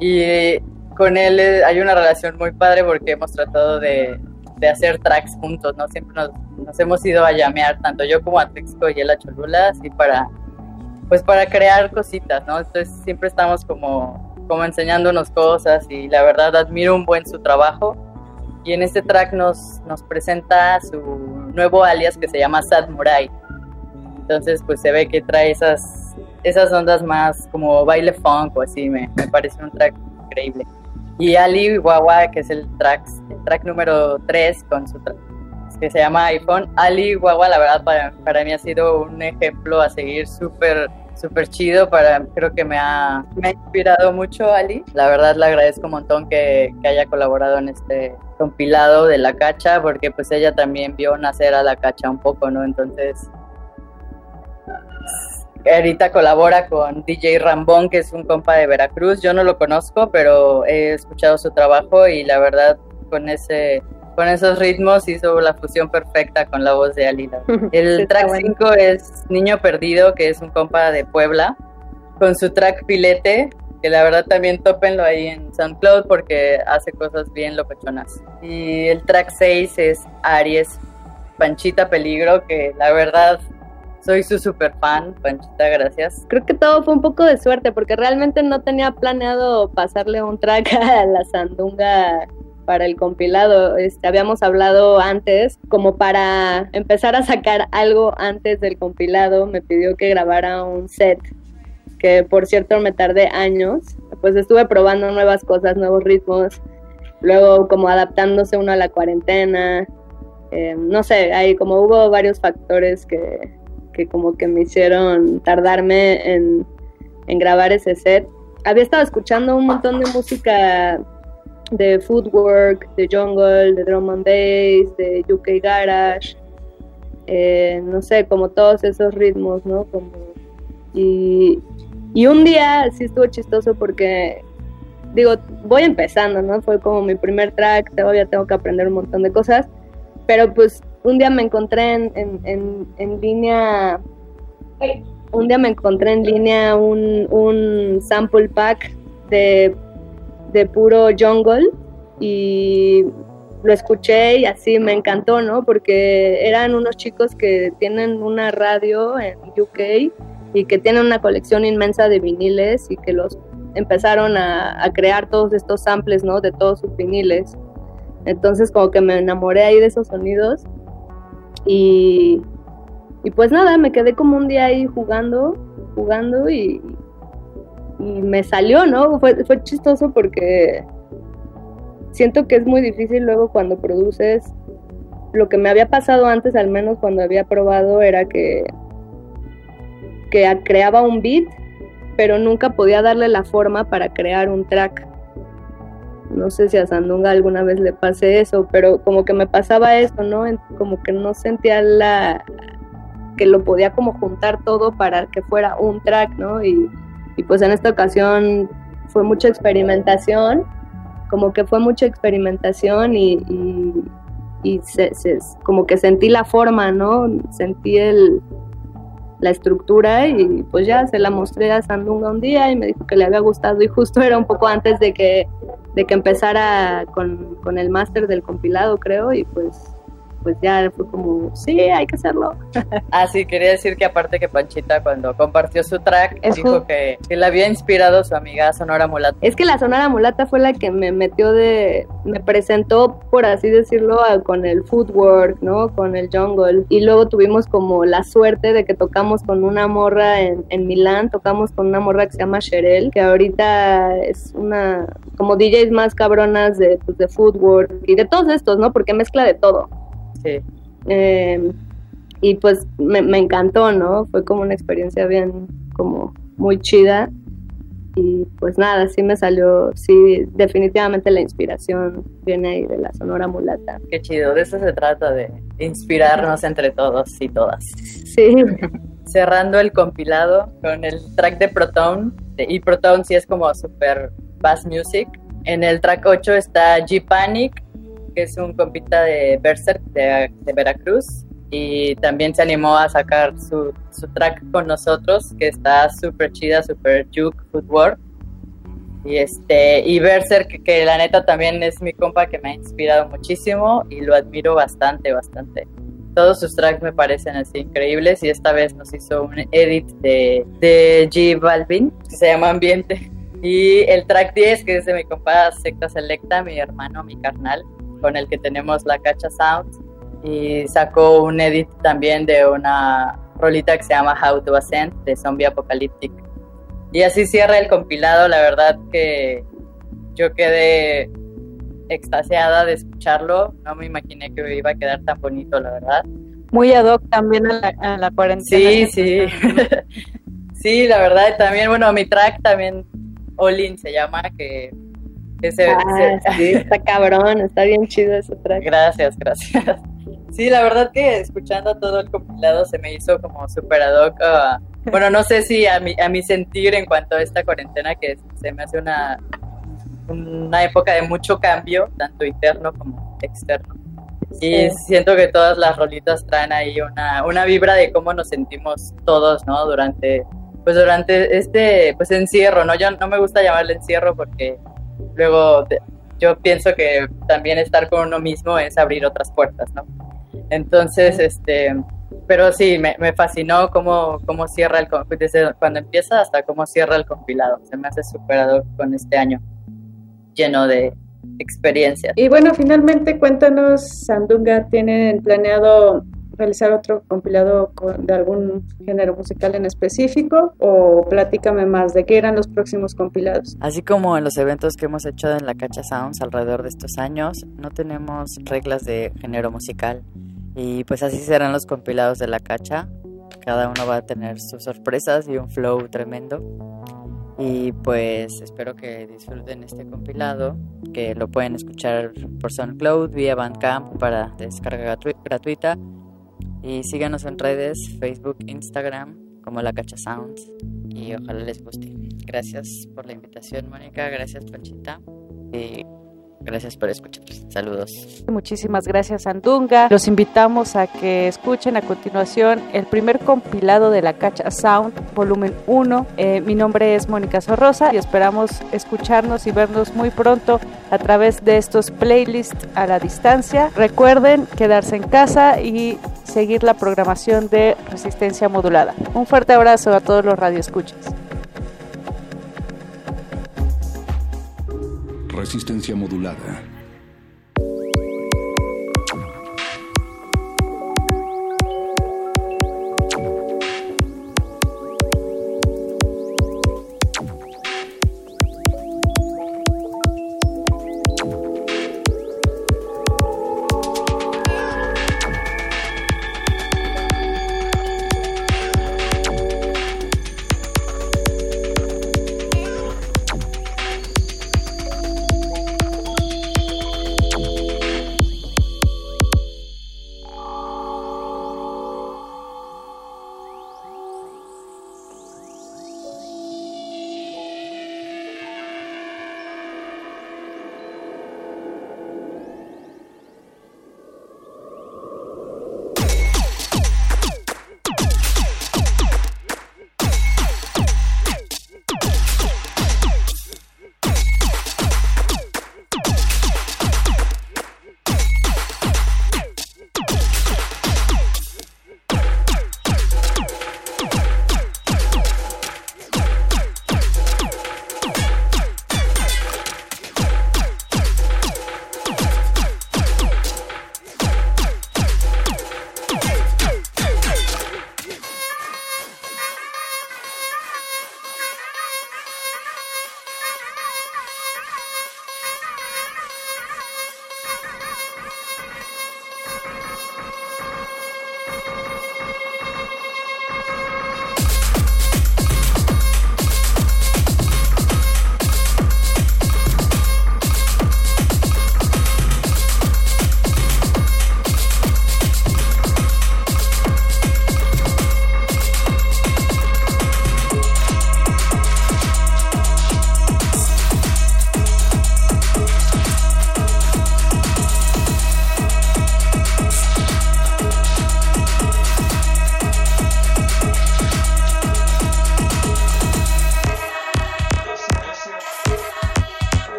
Y con él eh, hay una relación muy padre porque hemos tratado de, de hacer tracks juntos, ¿no? Siempre nos, nos hemos ido a llamear, tanto yo como Atlixco y él a Cholula, así para, pues para crear cositas, ¿no? Entonces siempre estamos como, como enseñándonos cosas y la verdad admiro un buen su trabajo. Y en este track nos, nos presenta su nuevo alias que se llama Sad Murai. Entonces, pues se ve que trae esas, esas ondas más como baile funk o así, me, me parece un track increíble. Y Ali Guagua, que es el track, el track número 3 con su tra- que se llama iPhone. Ali Guagua, la verdad, para, para mí ha sido un ejemplo a seguir súper súper chido, para, creo que me ha, me ha inspirado mucho Ali. La verdad le agradezco un montón que, que haya colaborado en este compilado de La Cacha, porque pues ella también vio nacer a La Cacha un poco, ¿no? Entonces, ahorita colabora con DJ Rambón, que es un compa de Veracruz. Yo no lo conozco, pero he escuchado su trabajo y la verdad con ese con esos ritmos hizo la fusión perfecta con la voz de Alila. El track bueno. 5 es Niño Perdido, que es un compa de Puebla, con su track Pilete, que la verdad también tópenlo ahí en SoundCloud porque hace cosas bien locochonas. Y el track 6 es Aries, Panchita Peligro, que la verdad soy su super fan, Panchita, gracias. Creo que todo fue un poco de suerte porque realmente no tenía planeado pasarle un track a la sandunga para el compilado. Este, habíamos hablado antes, como para empezar a sacar algo antes del compilado, me pidió que grabara un set, que por cierto me tardé años. Pues estuve probando nuevas cosas, nuevos ritmos, luego como adaptándose uno a la cuarentena. Eh, no sé, ahí como hubo varios factores que, que como que me hicieron tardarme en, en grabar ese set. Había estado escuchando un montón de música de footwork, de jungle, de drum and bass, de UK garage, eh, no sé, como todos esos ritmos, ¿no? Y, y un día sí estuvo chistoso porque, digo, voy empezando, ¿no? Fue como mi primer track, todavía tengo que aprender un montón de cosas, pero pues un día me encontré en, en, en, en línea, un día me encontré en línea un, un sample pack de, de puro jungle y lo escuché y así me encantó, ¿no? Porque eran unos chicos que tienen una radio en UK y que tienen una colección inmensa de viniles y que los empezaron a, crear todos estos samples, ¿no? De todos sus viniles. Entonces como que me enamoré ahí de esos sonidos y, y pues nada, me quedé como un día ahí jugando, jugando y, y me salió, ¿no? Fue, fue chistoso porque siento que es muy difícil luego cuando produces. Lo que me había pasado antes, al menos cuando había probado, era que, que creaba un beat, pero nunca podía darle la forma para crear un track. No sé si a Sandunga alguna vez le pasé eso, pero como que me pasaba eso, ¿no? Como que no sentía la que lo podía como juntar todo para que fuera un track, ¿no? Y, y pues en esta ocasión fue mucha experimentación, como que fue mucha experimentación y, y, se- como que sentí la forma, ¿no? Sentí el, la estructura y pues ya se la mostré a Sandunga un día y me dijo que le había gustado y justo era un poco antes de que, de que empezara con, con el máster del compilado, creo, y pues, pues ya fue como, sí, hay que hacerlo. Ah, sí, quería decir que aparte que Panchita cuando compartió su track Es dijo que, que le había inspirado su amiga Sonora Mulata. Es que la Sonora Mulata fue la que me metió de, me presentó, por así decirlo, con el footwork, ¿no? Con el jungle. Y luego tuvimos como la suerte de que tocamos con una morra en, en Milán, tocamos con una morra que se llama Sherelle, que ahorita es una, como DJs más cabronas de, pues, de footwork y de todos estos, ¿no? Porque mezcla de todo. Sí. Eh, y pues me, me encantó, ¿no? Fue como una experiencia bien, como muy chida. Y pues nada, sí me salió, sí, definitivamente la inspiración viene ahí de la Sonora Mulata. Qué chido, de eso se trata, de inspirarnos entre todos y todas. Sí. Cerrando el compilado con el track de Proton, y Proton sí es como super bass music. En el track 8 está G Panic, que es un compita de Berserk de, de Veracruz. Y también se animó a sacar su, su track con nosotros, que está súper chida, súper juke, footwork. Y este, y Berserk, que, que la neta también es mi compa que me ha inspirado muchísimo y lo admiro bastante, bastante. Todos sus tracks me parecen así increíbles y esta vez nos hizo un edit de, de G Balvin, que se llama Ambiente. Y el track 10, que es de mi compa Secta Selecta, mi hermano, mi carnal, con el que tenemos la Cacha Sound. Y sacó un edit también de una rolita que se llama How to Ascend, de Zombie Apocalyptic. Y así cierra el compilado, la verdad que yo quedé extasiada de escucharlo, no me imaginé que iba a quedar tan bonito, la verdad. Muy ad hoc también a la, a la cuarentena. Sí, sí. sí, la verdad, también, bueno, mi track también, Olin se llama, que, que se, Ah, se- sí, está cabrón, está bien chido ese track. Gracias, gracias. Sí, la verdad que escuchando todo el compilado se me hizo como súper ad hoc. a- bueno, no sé si a mi, a mi sentir en cuanto a esta cuarentena, que se me hace una, una época de mucho cambio, tanto interno como externo. Y siento que todas las rolitas traen ahí una, una vibra de cómo nos sentimos todos, ¿no? Durante, pues durante este, pues encierro, ¿no? Yo no me gusta llamarle encierro porque luego yo pienso que también estar con uno mismo es abrir otras puertas, ¿no? Entonces, este, pero sí, me, me fascinó cómo, cómo cierra el, desde cuando empieza hasta cómo cierra el compilado. Se me hace superador con este año lleno de experiencias. Y bueno, finalmente cuéntanos, Sandunga, ¿tienen planeado realizar otro compilado de algún género musical en específico o platícame más de qué eran los próximos compilados. Así como en los eventos que hemos hecho en la Cacha Sounds alrededor de estos años, no tenemos reglas de género musical y pues así serán los compilados de la Cacha. Cada uno va a tener sus sorpresas y un flow tremendo. Y pues espero que disfruten este compilado, que lo pueden escuchar por SoundCloud vía Bandcamp para descarga gratuita. Y síganos en redes, Facebook, Instagram, como La Cacha Sounds. Y ojalá les guste. Gracias por la invitación, Mónica. Gracias, Panchita. Y Gracias por escuchar. Saludos. Muchísimas gracias, Andunga. Los invitamos a que escuchen a continuación el primer compilado de la Cacha Sound, volumen 1. Eh, mi nombre es Mónica Sorrosa y esperamos escucharnos y vernos muy pronto a través de estos playlists a la distancia. Recuerden quedarse en casa y seguir la programación de Resistencia Modulada. Un fuerte abrazo a todos los radioescuchas. Resistencia modulada.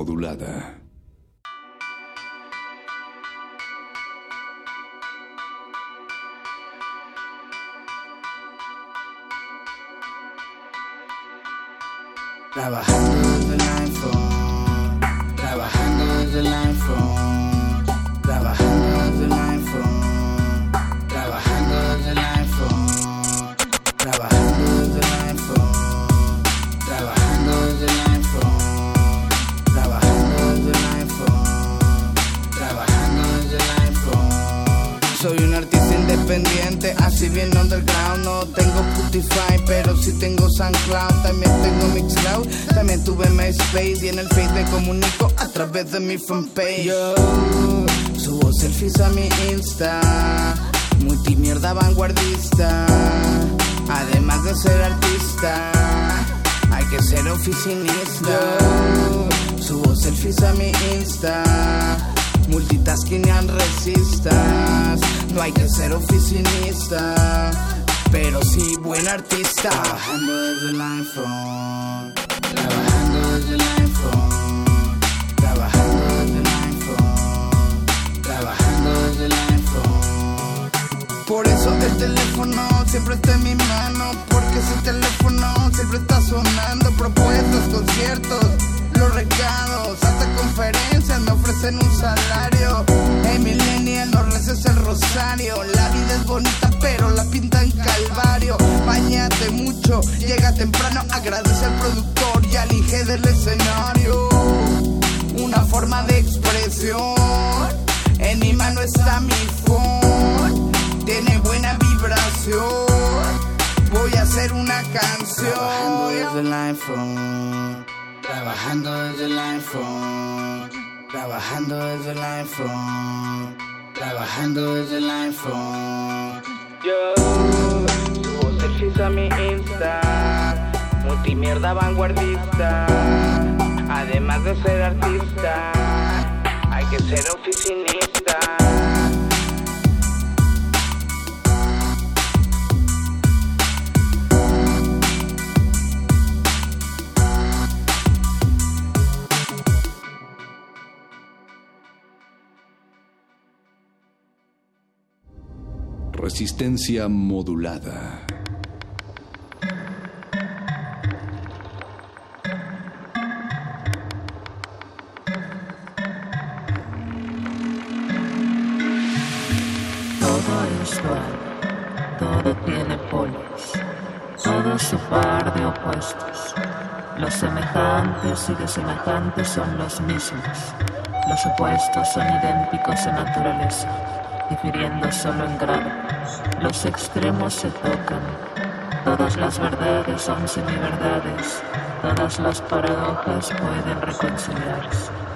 Modulada. Través de mi fanpage. Yo subo selfies a mi Insta, multimierda vanguardista, además de ser artista, hay que ser oficinista. Yo subo selfies a mi Insta. Multitasking resistas No hay que ser oficinista Pero sí buen artista Trabajando desde el iPhone el teléfono siempre está en mi mano Porque ese teléfono siempre está sonando Propuestas, conciertos los recados, hasta conferencias me ofrecen un salario. En millennial no reces el rosario. La vida es bonita, pero la pintan calvario. Bañate mucho, llega temprano, agradece al productor y alige del escenario. Una forma de expresión. En mi mano está mi phone, tiene buena Voy a hacer una canción. Desde el iPhone. Trabajando desde el iPhone, trabajando desde el iPhone, trabajando desde el iPhone. Yo subo selfies a mi Insta, multimierda vanguardista. Además de ser artista, hay que ser oficinista. Resistencia modulada. Todo es dual, todo tiene polos, todo su par de opuestos. Los semejantes y desemejantes son los mismos, los opuestos son idénticos en naturaleza, difiriendo solo en grado. Los extremos se tocan, todas las verdades son semiverdades, todas las paradojas pueden reconciliarse.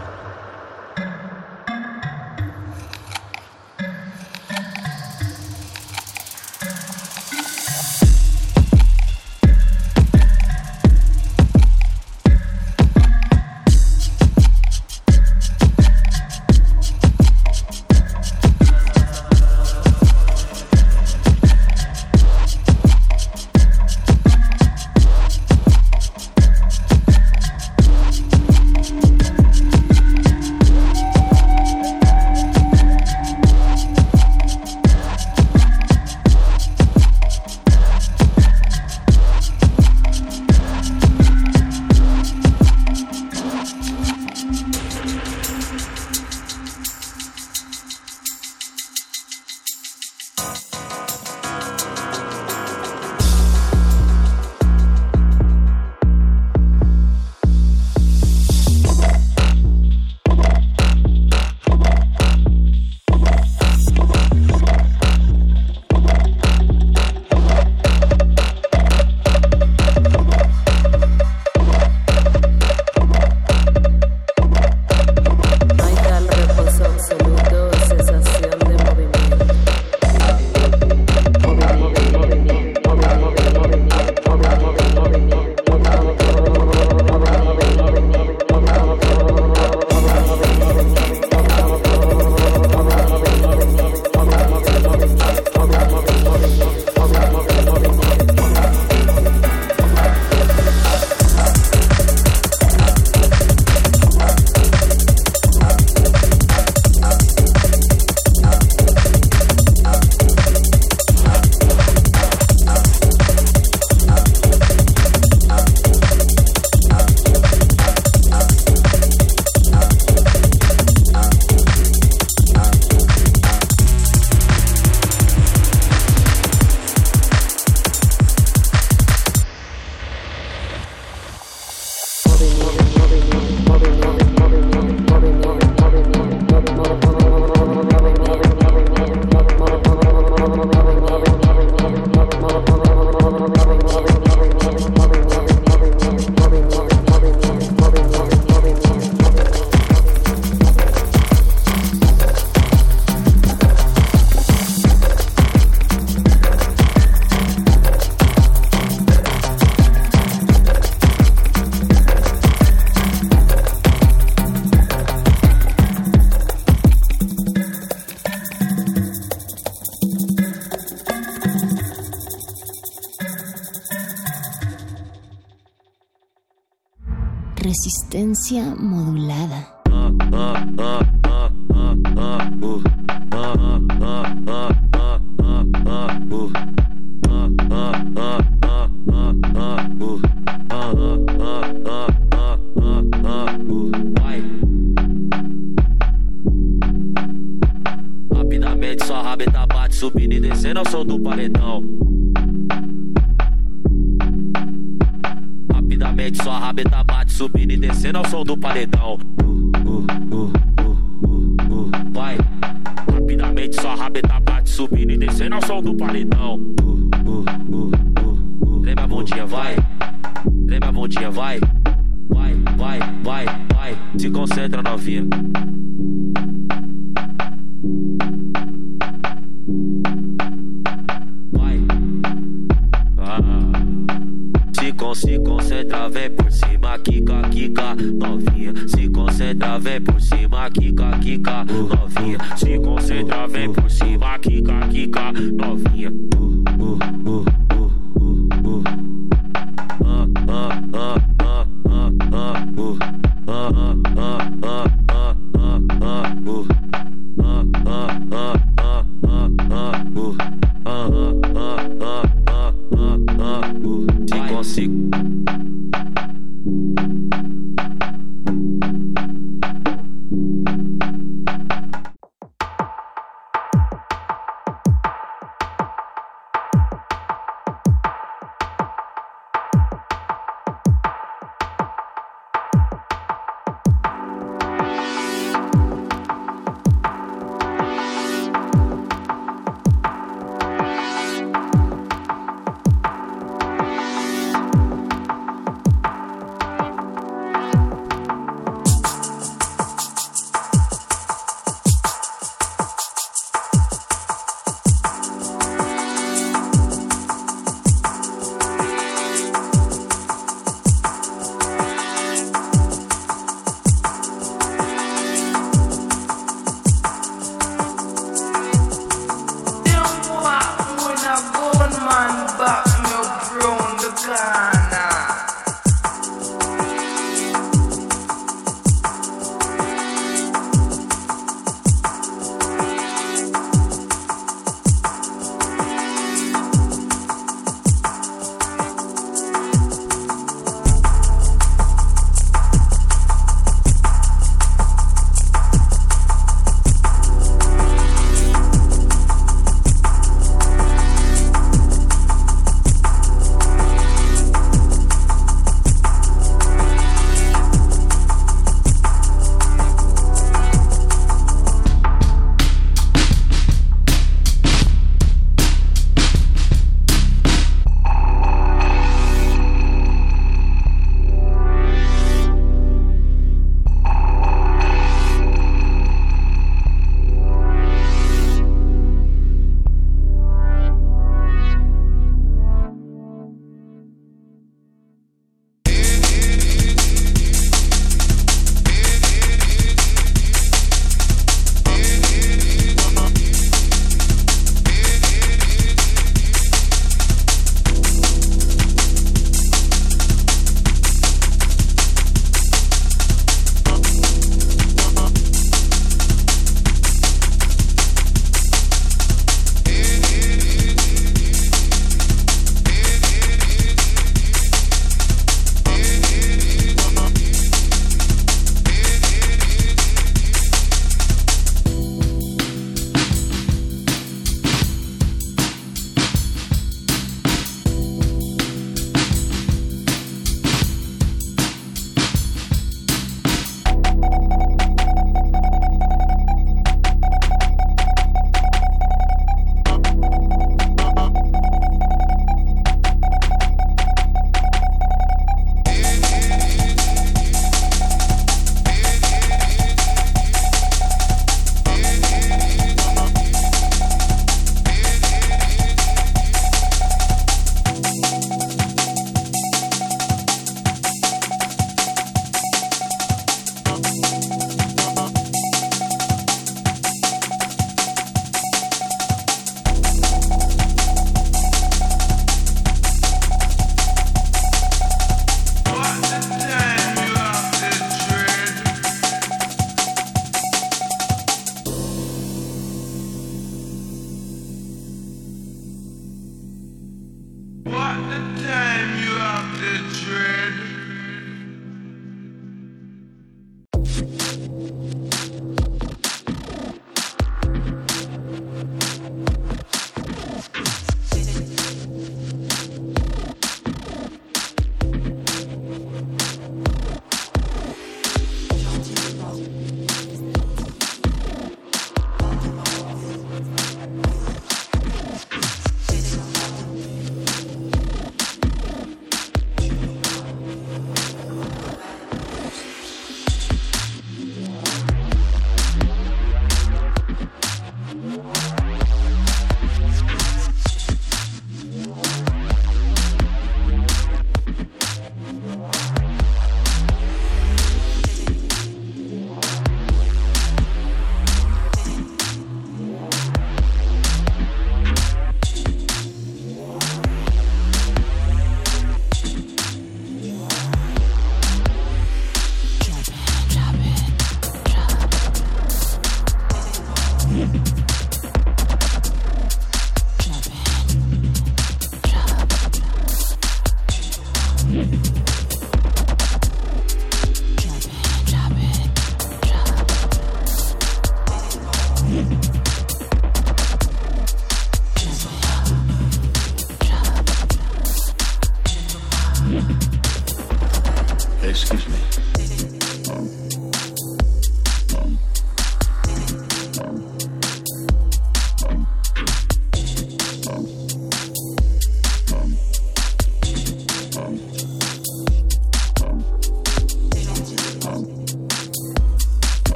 Modulada.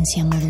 Resistencia modulada.